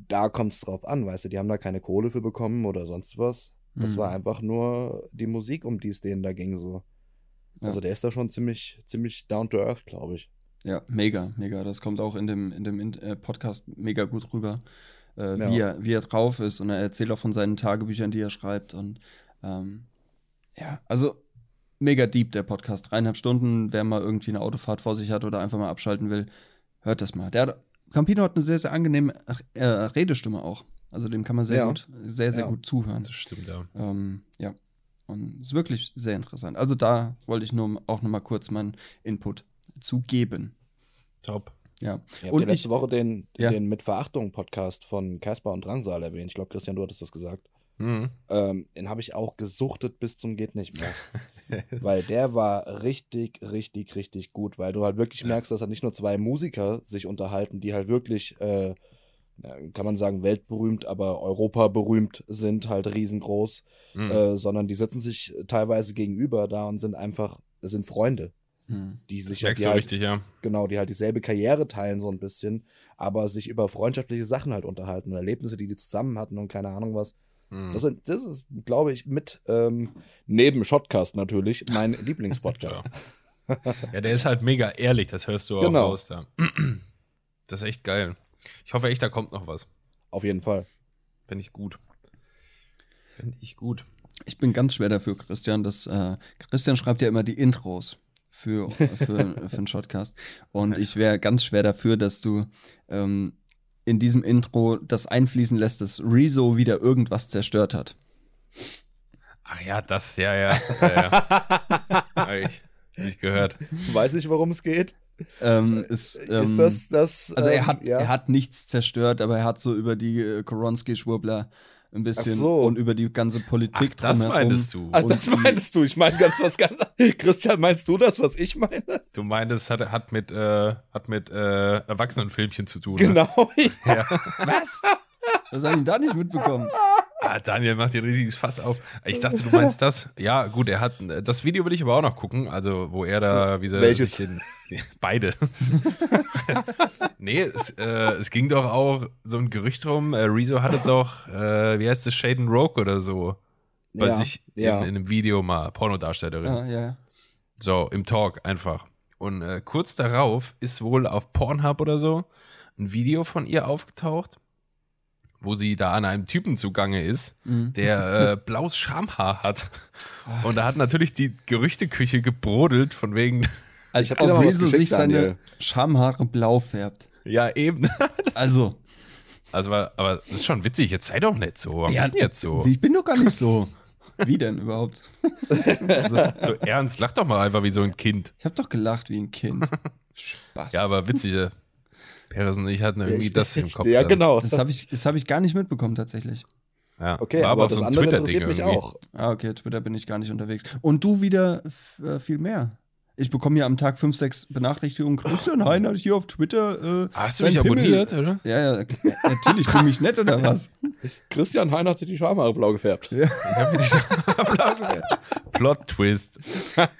da kommt es drauf an, weißt du, die haben da keine Kohle für bekommen oder sonst was. Das Mhm. war einfach nur die Musik, um die es denen da ging, so. Ja. Also der ist da schon ziemlich, ziemlich down to earth, glaube ich. Ja, mega, mega. Das kommt auch in dem, in dem äh, Podcast mega gut rüber, äh, Ja. wie, er, wie er drauf ist. Und er erzählt auch von seinen Tagebüchern, die er schreibt. Und ähm, ja, also mega deep der Podcast. Dreieinhalb Stunden, wer mal irgendwie eine Autofahrt vor sich hat oder einfach mal abschalten will, hört das mal. Der hat, Campino hat eine sehr, sehr angenehme äh, Redestimme auch. Also dem kann man sehr Ja. gut, sehr, sehr Ja. gut zuhören. Das stimmt, ja. Ähm, ja. Und ist wirklich sehr interessant. Also da wollte ich nur auch noch mal kurz meinen Input zu geben. Top. Ja. Ich Und habe letzte ich- Woche den, Ja. den Mit Verachtung Podcast von Caspar und Drangsal erwähnt. Ich glaube, Christian, du hattest das gesagt. Mhm. Ähm, den habe ich auch gesuchtet bis zum geht nicht mehr. weil der war richtig, richtig, richtig gut, weil du halt wirklich Ja. merkst, dass halt nicht nur zwei Musiker sich unterhalten, die halt wirklich, äh, kann man sagen, weltberühmt, aber Europa berühmt sind, halt riesengroß, Mhm. äh, sondern die sitzen sich teilweise gegenüber da und sind einfach, sind Freunde, Hm. die das sich halt, die du halt, richtig, ja. genau, die halt dieselbe Karriere teilen so ein bisschen, aber sich über freundschaftliche Sachen halt unterhalten und Erlebnisse, die die zusammen hatten und keine Ahnung was. Mhm. Das, sind, das ist, glaube ich, mit ähm, neben Shotcast natürlich mein Lieblingspodcast. Ja, der ist halt mega ehrlich, das hörst du auch Genau. raus da. Das ist echt geil. Ich hoffe echt, da kommt noch was. Auf jeden Fall. Fände ich gut. Fände ich gut. Ich bin ganz schwer dafür, Christian. Dass, äh, Christian schreibt ja immer die Intros für, für, für einen Shotcast. Und ich wäre ganz schwer dafür, dass du ähm, in diesem Intro das einfließen lässt, dass Rezo wieder irgendwas zerstört hat. Ach ja, das, ja, ja. ja, ja. Hab ich nicht gehört. Weiß nicht, worum es geht. Ähm, ist, ähm, ist das das? Also er ähm, hat, ja? er hat nichts zerstört, aber er hat so über die äh, Koronski-Schwurbler ein bisschen Ach so. und über die ganze Politik Ach, das drumherum. meintest du. Ah, und das meinst du. Ich meine ganz was ganz. Christian, meinst du das, was ich meine? Du meintest, hat, hat mit, äh, hat mit äh, Erwachsenenfilmchen zu tun. Ne? Genau. Ja. Was? Das habe ich da nicht mitbekommen. Ah, Daniel macht hier ein riesiges Fass auf. Ich dachte, du meinst das. Ja, gut, er hat. Das Video will ich aber auch noch gucken. Also, wo er da, wie sie Welches? sich in, beide. nee, es, äh, es ging doch auch so ein Gerücht rum. Äh, Rezo hatte doch, äh, wie heißt es, Shaden Rogue oder so. Bei Ja, sich ja. in, in einem Video mal, Pornodarstellerin. Ja, ja, ja. So, im Talk einfach. Und äh, kurz darauf ist wohl auf Pornhub oder so ein Video von ihr aufgetaucht, wo sie da an einem Typen zugange ist, Mhm. der äh, blaues Schamhaar hat. Und da hat natürlich die Gerüchteküche gebrodelt, von wegen, Als hab ob Rezo geschickt, sich seine Daniel. Schamhaare blau färbt. ja, eben. Also, Also, aber, das ist schon witzig, jetzt sei doch nicht so. Was ist denn jetzt so? ich bin doch gar nicht so. Wie denn überhaupt? so? So ernst, lach doch mal einfach wie so ein Kind. Ich habe doch gelacht wie ein Kind. Spaß. Ja, aber witzig. Peres und ich hatten irgendwie das im Kopf. Ja, dann. genau. das habe ich, das hab ich gar nicht mitbekommen tatsächlich. Ja, Okay, war aber auch das so ein andere interessiert mich irgendwie. auch. Ah, okay, Twitter bin ich gar nicht unterwegs. Und du wieder äh, viel mehr. Ich bekomme ja am Tag fünf, sechs Benachrichtigungen. Christian Hein hat hier auf Twitter. Äh, Hast du mich Pimmel- abonniert, oder? Ja, ja, ja, natürlich. Du mich nett oder was? Christian Hein hat sich die Schamhaare blau gefärbt. Ich hab mir die Plot-Twist.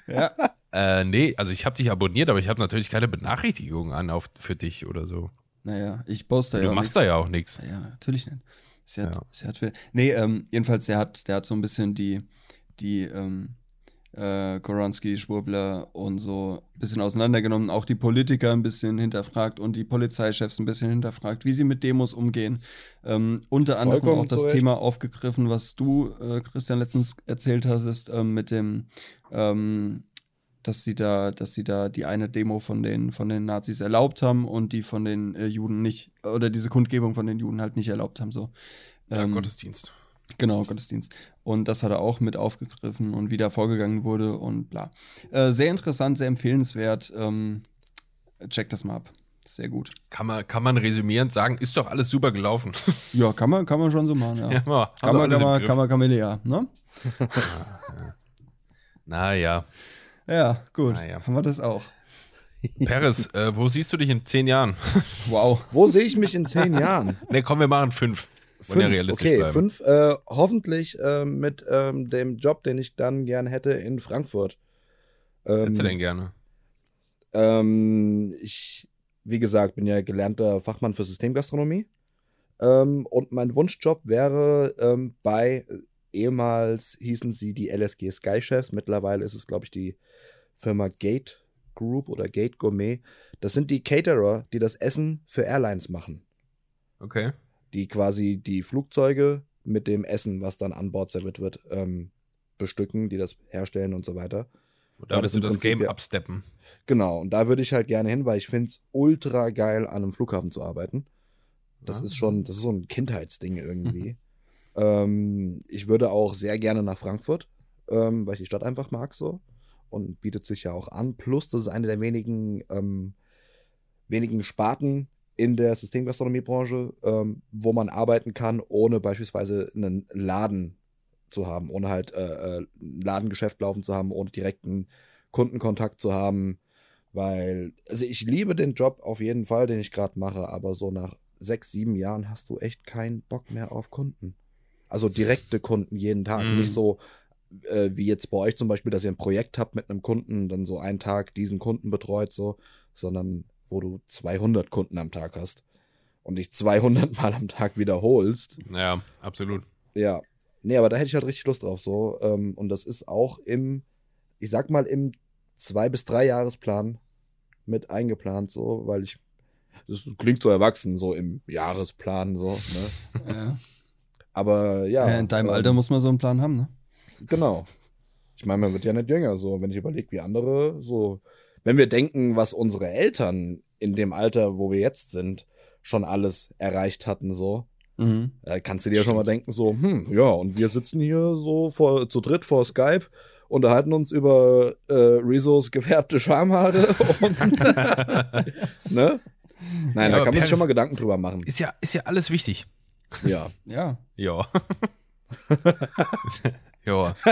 Ja. Äh, nee, also ich habe dich abonniert, aber ich habe natürlich keine Benachrichtigungen an auf, für dich oder so. Naja, ich poste Du ja. auch machst da ja auch nichts. Ja, natürlich nicht. Sie hat, Ja. sie hat. Nee, ähm, jedenfalls, der hat, der hat so ein bisschen die, die, ähm, äh, Koronski, Schwurbler und so ein bisschen auseinandergenommen, auch die Politiker ein bisschen hinterfragt und die Polizeichefs ein bisschen hinterfragt, wie sie mit Demos umgehen. Ähm, unter anderem Vollkommen auch das Recht. Thema aufgegriffen, was du, äh, Christian, letztens erzählt hast, ist ähm, mit dem, ähm, dass sie da, dass sie da die eine Demo von den, von den Nazis erlaubt haben und die von den äh, Juden nicht, oder diese Kundgebung von den Juden halt nicht erlaubt haben. So. Ja, Ähm, Gottesdienst. Genau, Gottesdienst. Und das hat er auch mit aufgegriffen und wie da vorgegangen wurde und bla. Äh, sehr interessant, sehr empfehlenswert. Ähm, check das mal ab. Sehr gut. Kann man, kann man resümierend sagen, ist doch alles super gelaufen. Ja, kann man, kann man schon so machen, ja. Ja, kann, man, kann, man, kann man, kann man, ja. Ne? Naja. Ja, gut. Ah, ja. Haben wir das auch. Peres, äh, wo siehst du dich in zehn Jahren? Wow. Wo sehe ich mich in zehn Jahren? Ne, komm, wir machen fünf. Ja Fünf, realistisch okay, bleiben. fünf. Äh, hoffentlich äh, mit ähm, dem Job, den ich dann gern hätte in Frankfurt. Was Ähm, hättest du denn gerne? Ähm, ich, wie gesagt, bin ja gelernter Fachmann für Systemgastronomie. Ähm, und mein Wunschjob wäre ähm, bei, äh, ehemals hießen sie die LSG Sky Chefs, mittlerweile ist es, glaube ich, die Firma Gate Group oder Gate Gourmet. Das sind die Caterer, die das Essen für Airlines machen. Okay. Die quasi die Flugzeuge mit dem Essen, was dann an Bord serviert wird, ähm, bestücken, die das herstellen und so weiter. Und da das du das Prinzip, Game ja. absteppen. Genau, und da würde ich halt gerne hin, weil ich finde es ultra geil, an einem Flughafen zu arbeiten. Das Ah. ist schon, das ist so ein Kindheitsding irgendwie. ähm, ich würde auch sehr gerne nach Frankfurt, ähm, weil ich die Stadt einfach mag so. Und bietet sich ja auch an. Plus, das ist eine der wenigen, ähm, wenigen Sparten in der Systemgastronomiebranche, ähm, wo man arbeiten kann, ohne beispielsweise einen Laden zu haben, ohne halt äh, äh, ein Ladengeschäft laufen zu haben, ohne direkten Kundenkontakt zu haben, weil, also ich liebe den Job auf jeden Fall, den ich gerade mache, aber so nach sechs, sieben Jahren hast du echt keinen Bock mehr auf Kunden. Also direkte Kunden jeden Tag, Mhm. nicht so äh, wie jetzt bei euch zum Beispiel, dass ihr ein Projekt habt mit einem Kunden, dann so einen Tag diesen Kunden betreut, so, sondern wo du 200 Kunden am Tag hast und dich 200 Mal am Tag wiederholst. Ja, absolut. Ja. Nee, aber da hätte ich halt richtig Lust drauf, so. Ähm, und das ist auch im, ich sag mal, im zwei bis drei Jahresplan mit eingeplant, so, weil ich Das klingt so erwachsen, so im Jahresplan, so, ne? Ja. Aber ja. Ja, in deinem ähm, Alter muss man so einen Plan haben, ne? Genau. Ich meine, man wird ja nicht jünger, so, wenn ich überlege, wie andere, so, wenn wir denken, was unsere Eltern in dem Alter, wo wir jetzt sind, schon alles erreicht hatten, so, Mhm. äh, kannst du dir schon mal denken, so, hm, ja, und wir sitzen hier so vor, zu dritt vor Skype, unterhalten uns über äh, Rezos gefärbte Schamhaare und, ne? Nein, Ja, da kann man sich schon mal Gedanken drüber machen. Ist ja, ist ja alles wichtig. Ja. Ja. Ja. ja.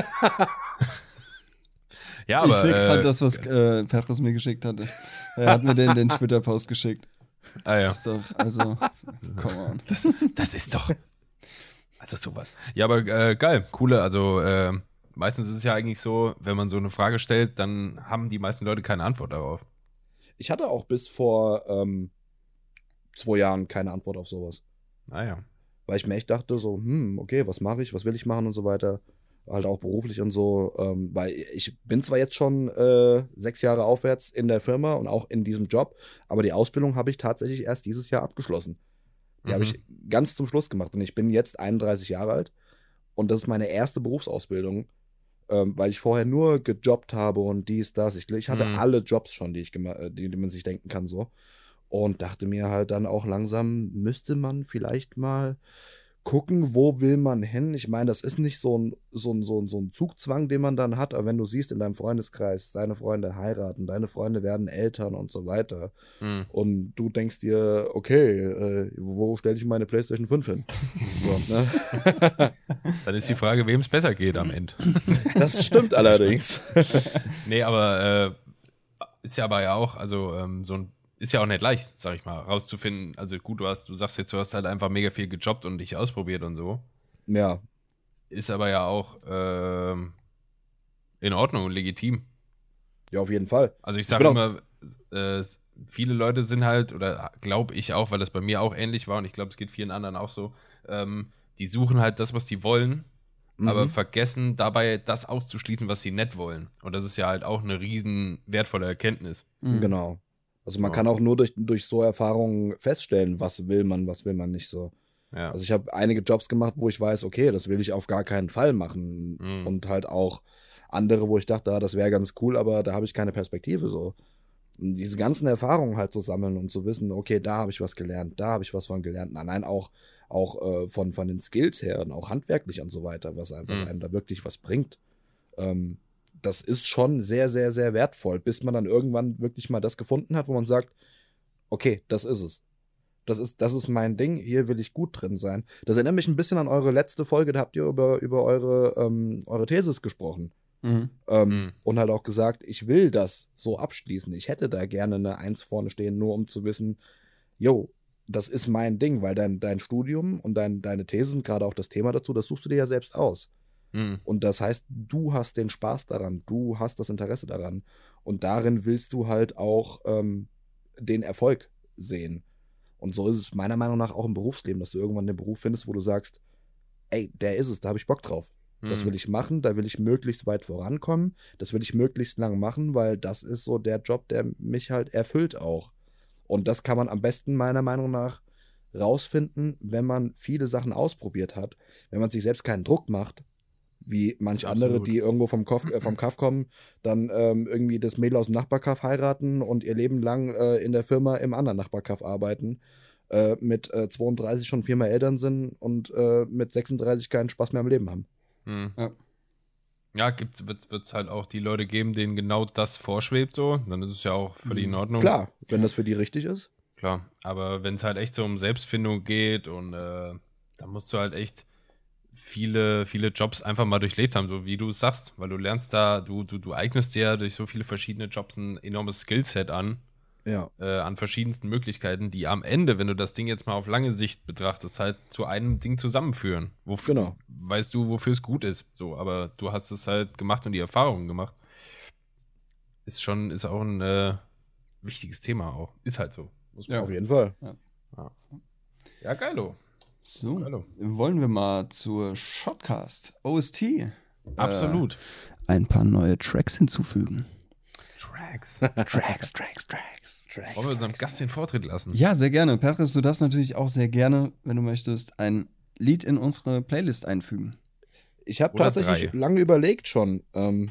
ja, aber. ich sehe gerade äh, das, was äh, Perros mir geschickt hatte. Er hat mir den, den Twitter-Post geschickt. ah, ja. Das ist doch, also, come on. Das, das ist doch. Also sowas. Ja, aber äh, geil, coole. Also äh, meistens ist es ja eigentlich so, wenn man so eine Frage stellt, dann haben die meisten Leute keine Antwort darauf. Ich hatte auch bis vor ähm, zwei Jahren keine Antwort auf sowas. Naja. weil ich mir echt dachte, so, hm, okay, was mache ich, was will ich machen und so weiter. Halt auch beruflich und so, ähm, weil ich bin zwar jetzt schon äh, sechs Jahre aufwärts in der Firma und auch in diesem Job, aber die Ausbildung habe ich tatsächlich erst dieses Jahr abgeschlossen. Die habe Mhm. ich ganz zum Schluss gemacht und ich bin jetzt 31 Jahre alt und das ist meine erste Berufsausbildung, ähm, weil ich vorher nur gejobbt habe und dies, das. Ich, ich hatte Mhm. alle Jobs schon, die, ich äh, die, die man sich denken kann, so. Und dachte mir halt dann auch langsam, müsste man vielleicht mal gucken, wo will man hin. Ich meine, das ist nicht so ein, so, ein, so, ein, so ein Zugzwang, den man dann hat, aber wenn du siehst in deinem Freundeskreis, deine Freunde heiraten, deine Freunde werden Eltern und so weiter, Hm. und du denkst dir, okay, äh, wo stelle ich meine PlayStation 5 hin? so, ne? Dann ist die Frage, wem es besser geht am Ende. Das stimmt allerdings. nee, aber äh, ist ja aber ja auch, also ähm, so ein ist ja auch nicht leicht, sag ich mal, rauszufinden. Also gut, du hast, du sagst jetzt, du hast halt einfach mega viel gejobbt und dich ausprobiert und so. ja, Ist aber ja auch ähm, in Ordnung und legitim. ja, auf jeden Fall. Also ich sage immer, äh, viele Leute sind halt, oder glaube ich auch, weil das bei mir auch ähnlich war und ich glaube, es geht vielen anderen auch so, ähm, die suchen halt das, was die wollen, Mhm. aber vergessen dabei das auszuschließen, was sie nicht wollen. Und das ist ja halt auch eine riesen wertvolle Erkenntnis. Mhm. Genau. Also man Ja. kann auch nur durch, durch so Erfahrungen feststellen, was will man, was will man nicht so. Ja. Also ich habe einige Jobs gemacht, wo ich weiß, okay, das will ich auf gar keinen Fall machen. Mhm. Und halt auch andere, wo ich dachte, ah, das wäre ganz cool, aber da habe ich keine Perspektive so. Und diese ganzen Erfahrungen halt zu sammeln und zu wissen, okay, da habe ich was gelernt, da habe ich was von gelernt. Nein, nein, auch, auch äh, von, von den Skills her und auch handwerklich und so weiter, was, einem- was Mhm. einem da wirklich was bringt. Ähm, das ist schon sehr, sehr, sehr wertvoll, bis man dann irgendwann wirklich mal das gefunden hat, wo man sagt, okay, das ist es. Das ist, das ist mein Ding, hier will ich gut drin sein. Das erinnert mich ein bisschen an eure letzte Folge, da habt ihr über, über eure, ähm, eure Thesis gesprochen. Mhm. Ähm, Mhm. Und halt auch gesagt, ich will das so abschließen. Ich hätte da gerne eine Eins vorne stehen, nur um zu wissen, yo, das ist mein Ding, weil dein, dein Studium und dein, deine Thesen, gerade auch das Thema dazu, das suchst du dir ja selbst aus. Mhm. Und das heißt, du hast den Spaß daran, du hast das Interesse daran. Und darin willst du halt auch ähm, den Erfolg sehen. Und so ist es meiner Meinung nach auch im Berufsleben, dass du irgendwann den Beruf findest, wo du sagst, ey, der ist es, da habe ich Bock drauf. Das Mhm. will ich machen, da will ich möglichst weit vorankommen, das will ich möglichst lang machen, weil das ist so der Job, der mich halt erfüllt auch. Und das kann man am besten meiner Meinung nach rausfinden, wenn man viele Sachen ausprobiert hat, wenn man sich selbst keinen Druck macht, wie manch andere, Absolut. die irgendwo vom, Kaff, äh, vom Kaff kommen, dann ähm, irgendwie das Mädel aus dem Nachbarkaff heiraten und ihr Leben lang äh, in der Firma im anderen Nachbarkaff arbeiten, äh, mit äh, 32 schon viermal Eltern sind und äh, mit 36 keinen Spaß mehr am Leben haben. Mhm. Ja. Ja, wird es halt auch die Leute geben, denen genau das vorschwebt so. Dann ist es ja auch völlig in Ordnung. Klar, wenn das für die richtig ist. Klar, aber wenn es halt echt so um Selbstfindung geht und äh, da musst du halt echt viele, viele Jobs einfach mal durchlebt haben, so wie du es sagst, weil du lernst da, du, du, du eignest dir ja durch so viele verschiedene Jobs ein enormes Skillset an, Ja. äh, an verschiedensten Möglichkeiten, die am Ende, wenn du das Ding jetzt mal auf lange Sicht betrachtest, halt zu einem Ding zusammenführen. Wofür, Genau. Weißt du, wofür es gut ist, so, aber du hast es halt gemacht und die Erfahrungen gemacht. Ist schon, ist auch ein äh, wichtiges Thema auch. Ist halt so. Muss man Ja. Auf jeden Fall. ja, geilo. So, Hallo. wollen wir mal zur Shotcast OST Absolut. ein paar neue Tracks hinzufügen. Tracks. Tracks, Tracks, Tracks. Wollen wir unserem Gast den Vortritt lassen? Ja, sehr gerne. Petris, du darfst natürlich auch sehr gerne, wenn du möchtest, ein Lied in unsere Playlist einfügen. Ich habe tatsächlich drei. lange überlegt schon, ähm,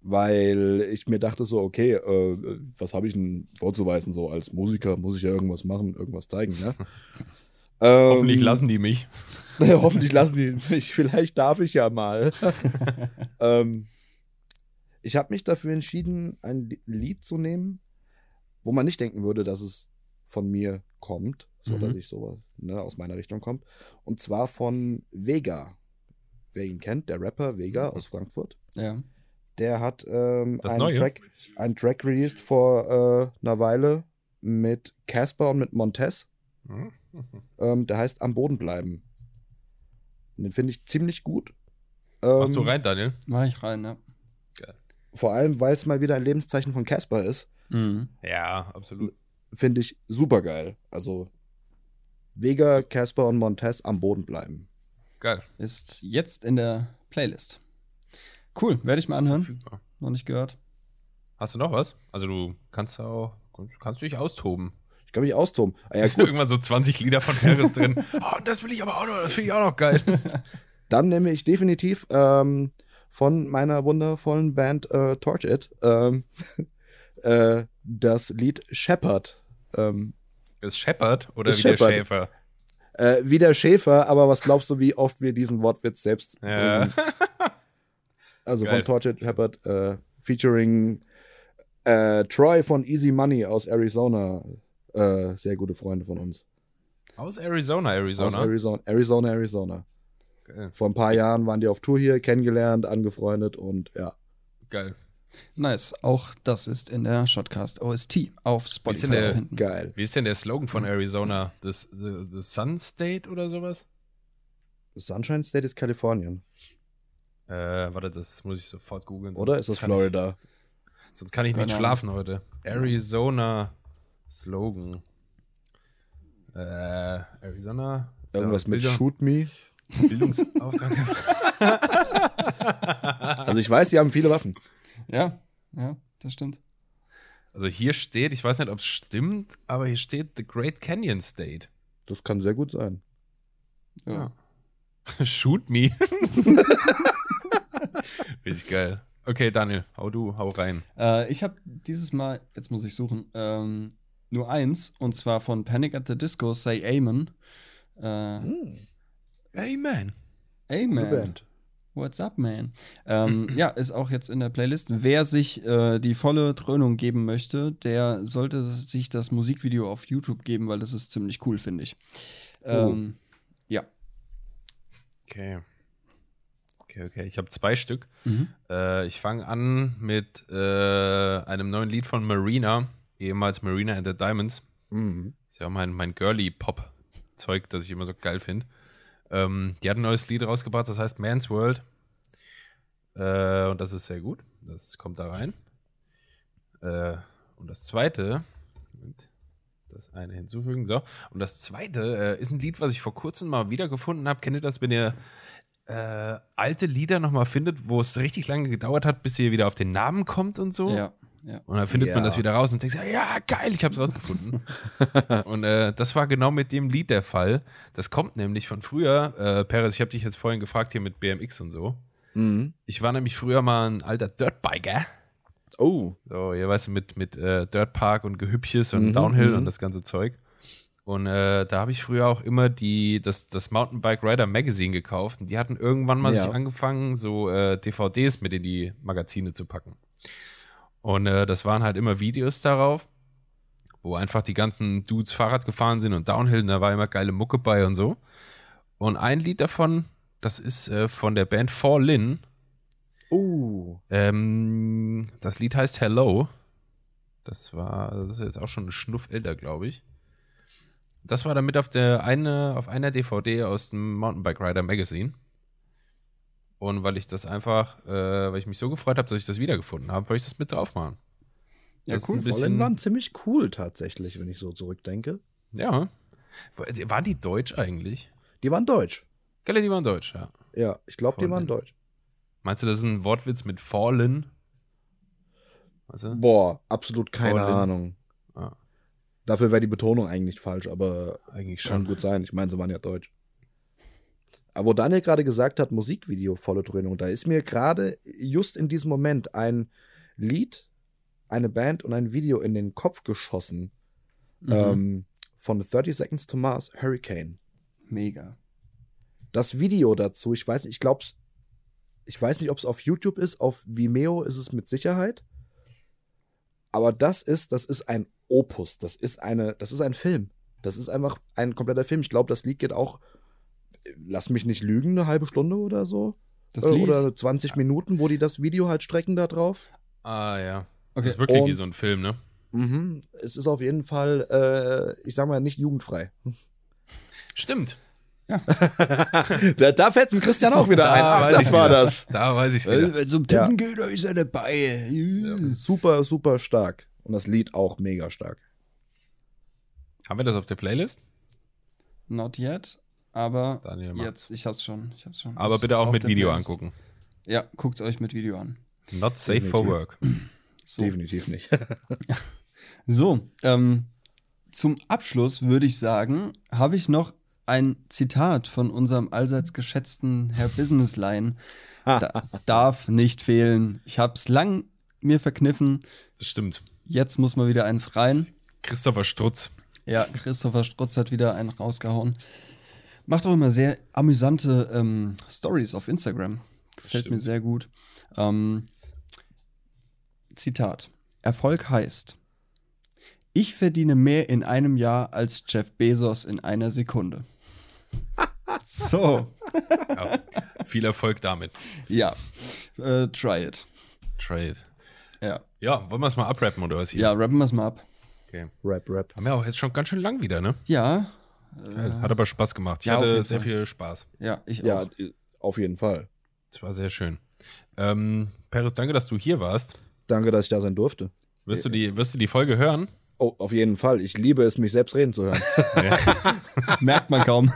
weil ich mir dachte so, okay, äh, was habe ich denn vorzuweisen? So als Musiker muss ich ja irgendwas machen, irgendwas zeigen, ne? ähm, Hoffentlich lassen die mich. hoffentlich lassen die mich. Vielleicht darf ich ja mal. ähm, ich habe mich dafür entschieden, ein Li- Lied zu nehmen, wo man nicht denken würde, dass es von mir kommt, so Mhm. dass ich so ne, aus meiner Richtung kommt. Und zwar von Vega. Wer ihn kennt, der Rapper Vega aus Frankfurt. Ja. Der hat ähm, einen, Neue? Track, einen Track released vor äh, einer Weile mit Casper und mit Montez. Hm? Ähm, der heißt Am Boden bleiben. Und den finde ich ziemlich gut. Machst du Ähm, rein, Daniel? Mach ich rein, ja. Vor allem, weil es mal wieder ein Lebenszeichen von Casper ist, Mhm. Ja, absolut. finde ich super geil. Also Vega, Casper und Montez am Boden bleiben. Geil. Ist jetzt in der Playlist. Cool, werde ich mal anhören. Noch nicht gehört. Hast du noch was? Also du kannst auch, kannst du dich austoben. Ich kann mich austoben. Ah, ja, gut, Irgendwann so 20 Lieder von Harris drin. Oh, das will ich aber auch noch, das finde ich auch noch geil. dann nehme ich definitiv ähm, von meiner wundervollen Band äh, Torch It ähm, äh, das Lied Shepherd. Ähm, Ist Shepard oder Ist wie der Shepard. Schäfer? äh, wie der Schäfer, aber was glaubst du, wie oft wir diesen Wortwitz selbst Ja. Also Geil. von Torch It Shepherd äh, featuring äh, Troy von Easy Money aus Arizona. Äh, sehr gute Freunde von uns. Aus Arizona, Aus Arizona. Arizona, Arizona, Arizona. Geil. Vor ein paar Jahren waren die auf Tour hier, kennengelernt, angefreundet und ja. Geil. Nice. Auch das ist in der Shotcast OST auf Spotify der- zu finden. Geil. Wie ist denn der Slogan von Arizona? Das, the, the Sun State oder sowas? Sunshine State ist Kalifornien. Äh, warte, das muss ich sofort googeln. Oder ist es kann Florida? Ich, sonst kann ich nicht schlafen heute. Arizona Slogan. Äh, Arizona. Irgendwas mit Bilder- Shoot Me. Bildungsauftrag. Also ich weiß, die haben viele Waffen. Ja, ja, das stimmt. Also hier steht, ich weiß nicht, ob es stimmt, aber hier steht The Great Canyon State. Das kann sehr gut sein. Ja. Shoot me. Richtig geil. Okay, Daniel, hau du, hau rein. Äh, ich habe dieses Mal, jetzt muss ich suchen, ähm, nur eins, und zwar von Panic at the Disco, Say Amen. Äh, Hm, Amen. Amen. Band. What's up, man? Ähm, ja, ist auch jetzt in der Playlist. Wer sich äh, die volle Dröhnung geben möchte, der sollte sich das Musikvideo auf YouTube geben, weil das ist ziemlich cool, finde ich. Ähm, ja. Okay. Okay, okay. Ich habe zwei Stück. Mhm. Äh, ich fange an mit äh, einem neuen Lied von Marina, ehemals Marina and the Diamonds. Mhm. Ist ja auch mein, mein Girly-Pop-Zeug, das ich immer so geil finde. Ähm, die hat ein neues Lied rausgebracht, das heißt Man's World. Äh, und das ist sehr gut. Das kommt da rein. Äh, und das zweite, Moment, das eine hinzufügen, so. Und das zweite äh, ist ein Lied, was ich vor kurzem mal wiedergefunden habe. Kennt ihr das, wenn ihr äh, alte Lieder nochmal findet, wo es richtig lange gedauert hat, bis ihr wieder auf den Namen kommt und so? Ja, ja. Und dann findet man Ja. das wieder raus und denkt, sich, ja, geil, ich hab's rausgefunden. und äh, das war genau mit dem Lied der Fall. Das kommt nämlich von früher. Äh, Perez, ich habe dich jetzt vorhin gefragt hier mit BMX und so. Mhm. Ich war nämlich früher mal ein alter Dirtbiker. Oh. So, ihr weißt, mit, mit äh, Dirtpark und Gehübches und Mhm, Downhill mhm. und das ganze Zeug. Und äh, da habe ich früher auch immer die, das, das Mountainbike Rider Magazine gekauft. Und die hatten irgendwann mal Ja. sich angefangen, so äh, DVDs mit in die Magazine zu packen. Und äh, das waren halt immer Videos darauf, wo einfach die ganzen Dudes Fahrrad gefahren sind und Downhill. Und da war immer geile Mucke bei und so. Und ein Lied davon, das ist äh, von der Band Fall In. Oh. Ähm, das Lied heißt Hello. Das war, das ist jetzt auch schon ein Schnuff älter, glaube ich. Das war damit auf der eine, auf einer DVD aus dem Mountainbike Rider Magazine. Und weil ich das einfach, äh, weil ich mich so gefreut habe, dass ich das wiedergefunden habe, wollte ich das mit drauf machen. Ja, Das cool. ein Fallen bisschen, waren ziemlich cool tatsächlich, wenn ich so zurückdenke. ja. Waren die deutsch eigentlich? Die waren deutsch. Gelle, die waren deutsch, ja. Ja, ich glaube, die waren deutsch. Meinst du, das ist ein Wortwitz mit Fallen? Weißt du? Boah, absolut keine Fallen. Ahnung. Dafür wäre die Betonung eigentlich falsch, aber Eigentlich kann schon. gut sein. Ich meine, sie waren ja deutsch. Aber wo Daniel gerade gesagt hat, Musikvideo, volle Dröhnung, da ist mir gerade just in diesem Moment ein Lied, eine Band und ein Video in den Kopf geschossen. Mhm. Ähm, von 30 Seconds to Mars, Hurricane. Mega. Das Video dazu, ich weiß nicht, ich glaube, ich weiß nicht, ob es auf YouTube ist, auf Vimeo ist es mit Sicherheit. Aber das ist, das ist ein Opus, das ist eine, das ist ein Film. Das ist einfach ein kompletter Film. Ich glaube, das Lied geht auch, lass mich nicht lügen, eine halbe Stunde oder so. Das Äh, Lied. Oder 20 Minuten, wo die das Video halt strecken da drauf. Ah, ja. Okay. Das ist wirklich Und- wie so ein Film, ne? Mhm. Es ist auf jeden Fall, äh, ich sag mal, nicht jugendfrei. Stimmt. da da fällt Christian auch wieder Da ein. Ach, weiß das ich war wieder. das. Da weiß ich wieder. Wenn es um Ja. Titten geht, da ist er dabei. Super, super stark. Und das Lied auch mega stark. Haben wir das auf der Playlist? Not yet, aber Daniel, jetzt, ich hab's schon. Ich hab's schon. Aber bitte auch mit Video Playlist. angucken. Ja, guckt's euch mit Video an. Not safe for Definitiv. work. So, Definitiv nicht. so ähm, zum Abschluss würde ich sagen, habe ich noch ein Zitat von unserem allseits geschätzten Herr Businessline. Da, darf nicht fehlen. Ich hab's lang mir verkniffen. Das stimmt. Jetzt muss mal wieder eins rein. Christopher Strutz. Ja, Christopher Strutz hat wieder einen rausgehauen. Macht auch immer sehr amüsante ähm, Stories auf Instagram. Gefällt mir Stimmt. sehr gut. Ähm, Zitat. Erfolg heißt, ich verdiene mehr in einem Jahr als Jeff Bezos in einer Sekunde. so, Ja. Viel Erfolg damit. ja. Äh, try it. Try it. Ja. Ja, wollen wir es mal abrappen oder was hier? Ja, rappen wir es mal ab. Okay. Rap, Rap. Haben wir auch jetzt schon ganz schön lang wieder, ne? Ja, Hat aber Spaß gemacht. Ich Ja, hatte sehr Fall. viel Spaß. ja, ich Ja, auch. auf jeden Fall. Es war sehr schön. Ähm, Peris, danke, dass du hier warst. Danke, dass ich da sein durfte. Wirst du die, wirst du die Folge hören? Oh, auf jeden Fall. Ich liebe es, mich selbst reden zu hören. Merkt man kaum.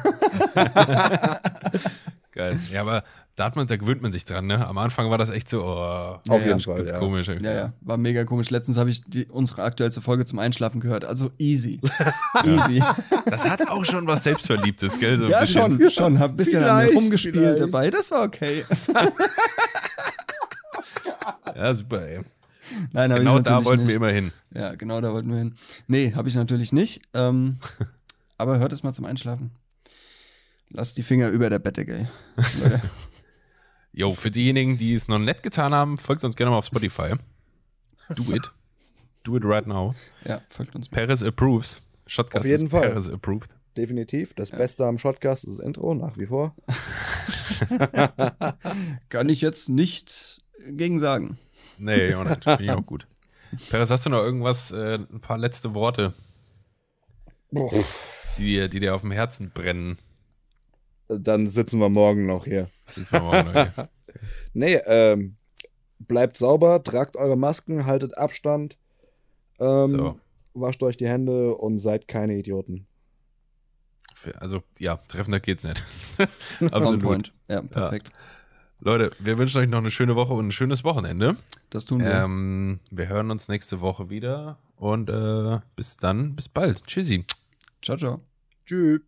Geil. Ja, aber da, hat man, da gewöhnt man sich dran, ne? Am Anfang war das echt so, oh, auf Ja, jeden. Fall. ganz Ja. komisch. Ja, ja, war mega komisch. Letztens habe ich die, unsere aktuellste Folge zum Einschlafen gehört. Also easy. easy. Das hat auch schon was Selbstverliebtes, gell? So Ja, bisschen. schon, schon. Hab ein bisschen an mir Vielleicht, rumgespielt vielleicht. dabei. Das war okay. Ja, super, ey. Nein, Genau ich da wollten nicht. wir immer hin. Ja, genau da wollten wir hin. Nee, habe ich natürlich nicht. Ähm, aber hört es mal zum Einschlafen. Lasst die Finger über der Bettdecke, ey. Leute. Jo, für diejenigen, die es noch nicht getan haben, folgt uns gerne mal auf Spotify. Do it. Do it right now. Ja, folgt uns mal. Paris approves. Shotcast Auf jeden ist Fall. Paris approved. Definitiv. Das Beste am Shotcast ist das Intro, nach wie vor. Kann ich jetzt nicht gegen sagen. Nee, auch nicht. Finde ich auch gut. Paris, hast du noch irgendwas, äh, ein paar letzte Worte, die, die dir auf dem Herzen brennen? Dann sitzen wir morgen noch hier. Morgen noch hier. Nee, ähm, bleibt sauber, tragt eure Masken, haltet Abstand, ähm, So. wascht euch die Hände und seid keine Idioten. Also, ja, treffender geht's nicht. Absolut. point. Ja, perfekt. Leute, wir wünschen euch noch eine schöne Woche und ein schönes Wochenende. Das tun wir. Ähm, wir hören uns nächste Woche wieder und äh, bis dann, bis bald. Tschüssi. Ciao, ciao. Tschüss.